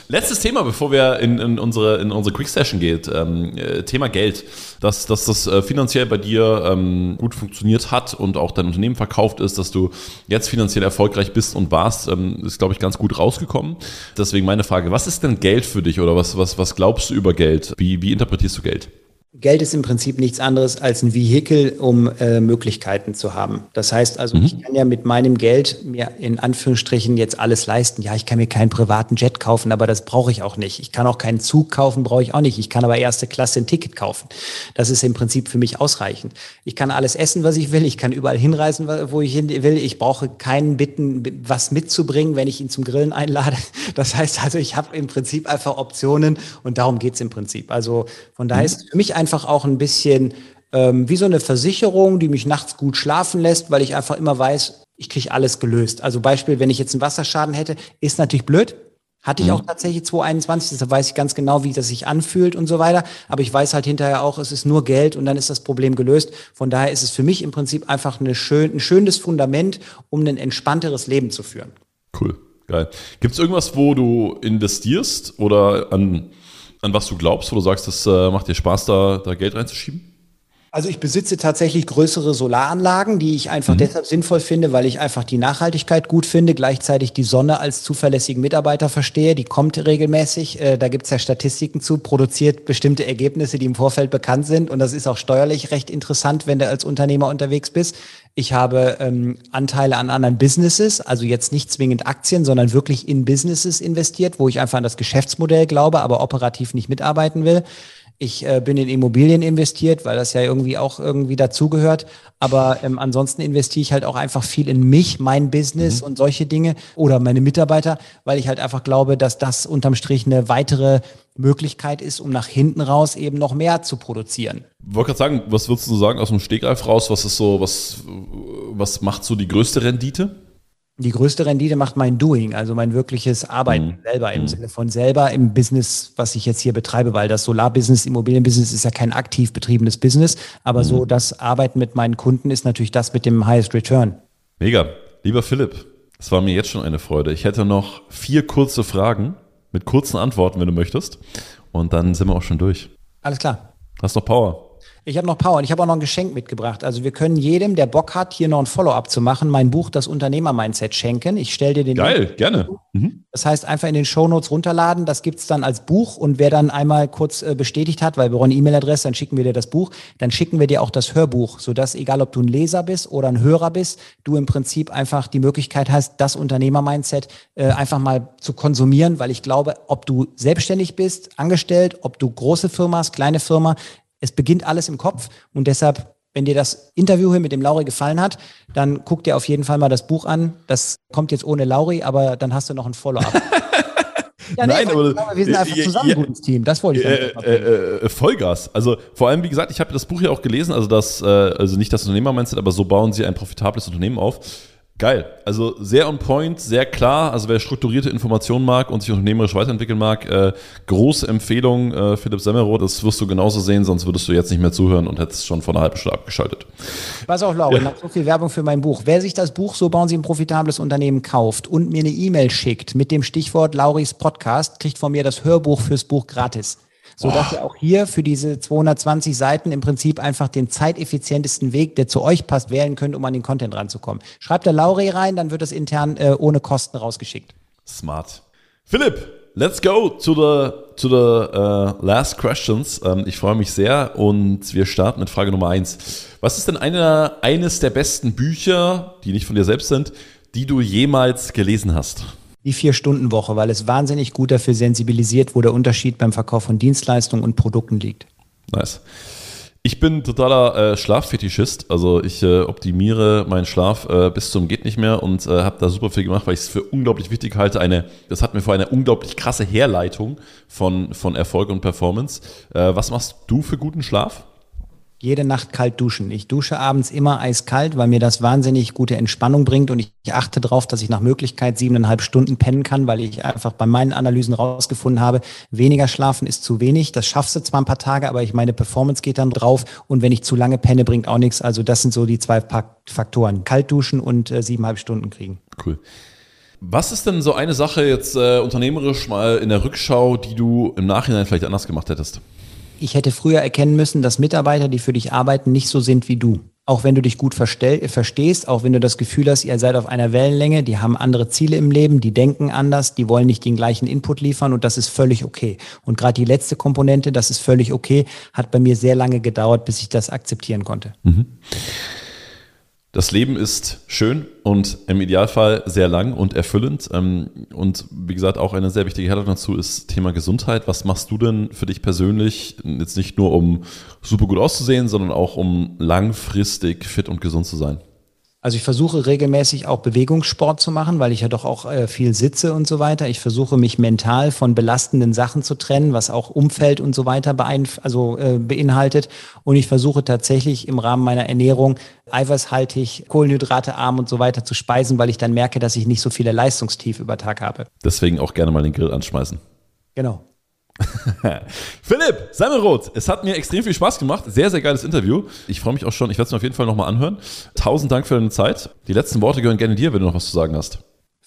Letztes Thema, bevor wir in, in unsere, in unsere Quick Session geht. Ähm, äh, Thema Geld. Dass, dass das äh, finanziell bei dir ähm, gut funktioniert hat und auch dein Unternehmen verkauft ist, dass du jetzt finanziell erfolgreich bist und warst, ähm, ist, glaube ich, ganz gut rausgekommen. Deswegen meine Frage, was ist denn Geld für dich oder was, was, was glaubst du über Geld? Wie, wie interpretierst du Geld? Geld ist im Prinzip nichts anderes als ein Vehikel, um äh, Möglichkeiten zu haben. Das heißt also, mhm. ich kann ja mit meinem Geld mir in Anführungsstrichen jetzt alles leisten. Ja, ich kann mir keinen privaten Jet kaufen, aber das brauche ich auch nicht. Ich kann auch keinen Zug kaufen, brauche ich auch nicht. Ich kann aber erste Klasse ein Ticket kaufen. Das ist im Prinzip für mich ausreichend. Ich kann alles essen, was ich will. Ich kann überall hinreisen, wo ich hin will. Ich brauche keinen bitten, was mitzubringen, wenn ich ihn zum Grillen einlade. Das heißt also, ich habe im Prinzip einfach Optionen und darum geht's im Prinzip. Also von daher mhm. ist für mich einfach auch ein bisschen ähm, wie so eine Versicherung, die mich nachts gut schlafen lässt, weil ich einfach immer weiß, ich kriege alles gelöst. Also Beispiel, wenn ich jetzt einen Wasserschaden hätte, ist natürlich blöd. Hatte ich mhm. auch tatsächlich 2021, deshalb weiß ich ganz genau, wie das sich anfühlt und so weiter. Aber ich weiß halt hinterher auch, es ist nur Geld und dann ist das Problem gelöst. Von daher ist es für mich im Prinzip einfach eine schön, ein schönes Fundament, um ein entspannteres Leben zu führen. Cool, geil. Gibt es irgendwas, wo du investierst oder an, an was du glaubst, wo du sagst, das äh, macht dir Spaß, da, da Geld reinzuschieben? Also ich besitze tatsächlich größere Solaranlagen, die ich einfach mhm. deshalb sinnvoll finde, weil ich einfach die Nachhaltigkeit gut finde, gleichzeitig die Sonne als zuverlässigen Mitarbeiter verstehe. Die kommt regelmäßig, äh, da gibt's ja Statistiken zu, produziert bestimmte Ergebnisse, die im Vorfeld bekannt sind. Und das ist auch steuerlich recht interessant, wenn du als Unternehmer unterwegs bist. Ich habe ähm, Anteile an anderen Businesses, also jetzt nicht zwingend Aktien, sondern wirklich in Businesses investiert, wo ich einfach an das Geschäftsmodell glaube, aber operativ nicht mitarbeiten will. Ich äh, bin in Immobilien investiert, weil das ja irgendwie auch irgendwie dazugehört. Aber ähm, ansonsten investiere ich halt auch einfach viel in mich, mein Business mhm. und solche Dinge oder meine Mitarbeiter, weil ich halt einfach glaube, dass das unterm Strich eine weitere Möglichkeit ist, um nach hinten raus eben noch mehr zu produzieren. Ich wollte gerade sagen, was würdest du sagen aus dem Stegreif raus? Was ist so, was, was macht so die größte Rendite? Die größte Rendite macht mein Doing, also mein wirkliches Arbeiten mhm. selber im mhm. Sinne von selber im Business, was ich jetzt hier betreibe, weil das Solarbusiness, Immobilienbusiness ist ja kein aktiv betriebenes Business, aber mhm. so das Arbeiten mit meinen Kunden ist natürlich das mit dem Highest Return. Mega. Lieber Philipp, es war mir jetzt schon eine Freude. Ich hätte noch vier kurze Fragen mit kurzen Antworten, wenn du möchtest. Und dann sind wir auch schon durch. Alles klar. Hast noch Power. Ich habe noch Power und ich habe auch noch ein Geschenk mitgebracht. Also wir können jedem, der Bock hat, hier noch ein Follow-up zu machen, mein Buch Das Unternehmer-Mindset schenken. Ich stelle dir den Geil, Link. gerne. Mhm. Das heißt, einfach in den Shownotes runterladen. Das gibt's dann als Buch und wer dann einmal kurz äh, bestätigt hat, weil wir brauchen eine E-Mail-Adresse, dann schicken wir dir das Buch. Dann schicken wir dir auch das Hörbuch, sodass egal, ob du ein Leser bist oder ein Hörer bist, du im Prinzip einfach die Möglichkeit hast, das Unternehmer-Mindset äh, einfach mal zu konsumieren, weil ich glaube, ob du selbstständig bist, angestellt, ob du große Firma hast, kleine Firma, es beginnt alles im Kopf und deshalb, wenn dir das Interview hier mit dem Lauri gefallen hat, dann guck dir auf jeden Fall mal das Buch an. Das kommt jetzt ohne Lauri, aber dann hast du noch ein Follow-up. Ja, nee, Nein, aber wir sind einfach zusammen ja, ein gutes Team. Das wollte ich. Äh, äh, äh, Vollgas. Also vor allem, wie gesagt, ich habe das Buch ja auch gelesen. Also das, äh, also nicht das Unternehmer-Mindset, aber so bauen sie ein profitables Unternehmen auf. Geil. Also sehr on point, sehr klar. Also wer strukturierte Informationen mag und sich unternehmerisch weiterentwickeln mag, äh, große Empfehlung, äh, Philipp Semmeroth. Das wirst du genauso sehen, sonst würdest du jetzt nicht mehr zuhören und hättest schon vor einer halben Stunde abgeschaltet. Pass auf, Laura, ja. so viel Werbung für mein Buch. Wer sich das Buch So bauen Sie ein profitables Unternehmen kauft und mir eine E-Mail schickt mit dem Stichwort Lauris Podcast, kriegt von mir das Hörbuch fürs Buch gratis so dass ihr auch hier für diese 220 Seiten im Prinzip einfach den zeiteffizientesten Weg, der zu euch passt, wählen könnt, um an den Content ranzukommen. Schreibt der Lauri rein, dann wird das intern äh, ohne Kosten rausgeschickt. Smart. Philipp, let's go to the, to the uh, last questions. Ähm, ich freue mich sehr und wir starten mit Frage Nummer eins. Was ist denn eine, eines der besten Bücher, die nicht von dir selbst sind, die du jemals gelesen hast? Die Vier-Stunden-Woche, weil es wahnsinnig gut dafür sensibilisiert, wo der Unterschied beim Verkauf von Dienstleistungen und Produkten liegt. Nice. Ich bin totaler äh, Schlaffetischist, also ich äh, optimiere meinen Schlaf äh, bis zum geht nicht mehr und äh, habe da super viel gemacht, weil ich es für unglaublich wichtig halte. Eine, das hat mir vor eine unglaublich krasse Herleitung von von Erfolg und Performance. Äh, was machst du für guten Schlaf? Jede Nacht kalt duschen. Ich dusche abends immer eiskalt, weil mir das wahnsinnig gute Entspannung bringt und ich achte darauf, dass ich nach Möglichkeit siebeneinhalb Stunden pennen kann, weil ich einfach bei meinen Analysen rausgefunden habe, weniger schlafen ist zu wenig. Das schaffst du zwar ein paar Tage, aber ich meine Performance geht dann drauf und wenn ich zu lange penne, bringt auch nichts. Also das sind so die zwei Faktoren. Kalt duschen und äh, siebeneinhalb Stunden kriegen. Cool. Was ist denn so eine Sache jetzt äh, unternehmerisch mal in der Rückschau, die du im Nachhinein vielleicht anders gemacht hättest? Ich hätte früher erkennen müssen, dass Mitarbeiter, die für dich arbeiten, nicht so sind wie du. Auch wenn du dich gut verstehst, auch wenn du das Gefühl hast, ihr seid auf einer Wellenlänge, die haben andere Ziele im Leben, die denken anders, die wollen nicht den gleichen Input liefern und das ist völlig okay. Und gerade die letzte Komponente, das ist völlig okay, hat bei mir sehr lange gedauert, bis ich das akzeptieren konnte. Mhm. Das Leben ist schön und im Idealfall sehr lang und erfüllend. Ähm, und wie gesagt, auch eine sehr wichtige Herleitung dazu ist Thema Gesundheit. Was machst du denn für dich persönlich, jetzt nicht nur um super gut auszusehen, sondern auch um langfristig fit und gesund zu sein? Also ich versuche regelmäßig auch Bewegungssport zu machen, weil ich ja doch auch äh, viel sitze und so weiter. Ich versuche mich mental von belastenden Sachen zu trennen, was auch Umfeld und so weiter also, äh, beinhaltet. Und ich versuche tatsächlich im Rahmen meiner Ernährung eiweißhaltig, kohlenhydratearm und so weiter zu speisen, weil ich dann merke, dass ich nicht so viele Leistungstief über Tag habe. Deswegen auch gerne mal den Grill anschmeißen. Genau. Philipp, Semmelroth, es hat mir extrem viel Spaß gemacht. Sehr, sehr geiles Interview. Ich freue mich auch schon. Ich werde es mir auf jeden Fall nochmal anhören. Tausend Dank für deine Zeit. Die letzten Worte gehören gerne dir, wenn du noch was zu sagen hast.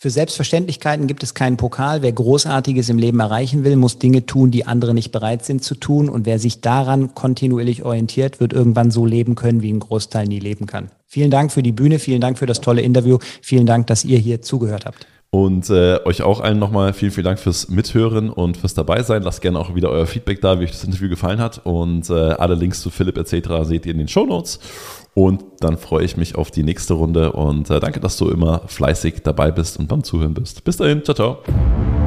Für Selbstverständlichkeiten gibt es keinen Pokal. Wer Großartiges im Leben erreichen will, muss Dinge tun, die andere nicht bereit sind zu tun. Und wer sich daran kontinuierlich orientiert, wird irgendwann so leben können, wie ein Großteil nie leben kann. Vielen Dank für die Bühne, vielen Dank für das tolle Interview, vielen Dank, dass ihr hier zugehört habt. Und äh, euch auch allen nochmal vielen, vielen Dank fürs Mithören und fürs Dabeisein. Lasst gerne auch wieder euer Feedback da, wie euch das Interview gefallen hat. Und äh, alle Links zu Philipp etc. seht ihr in den Show Notes. Und dann freue ich mich auf die nächste Runde und äh, danke, dass du immer fleißig dabei bist und beim Zuhören bist. Bis dahin, ciao, ciao.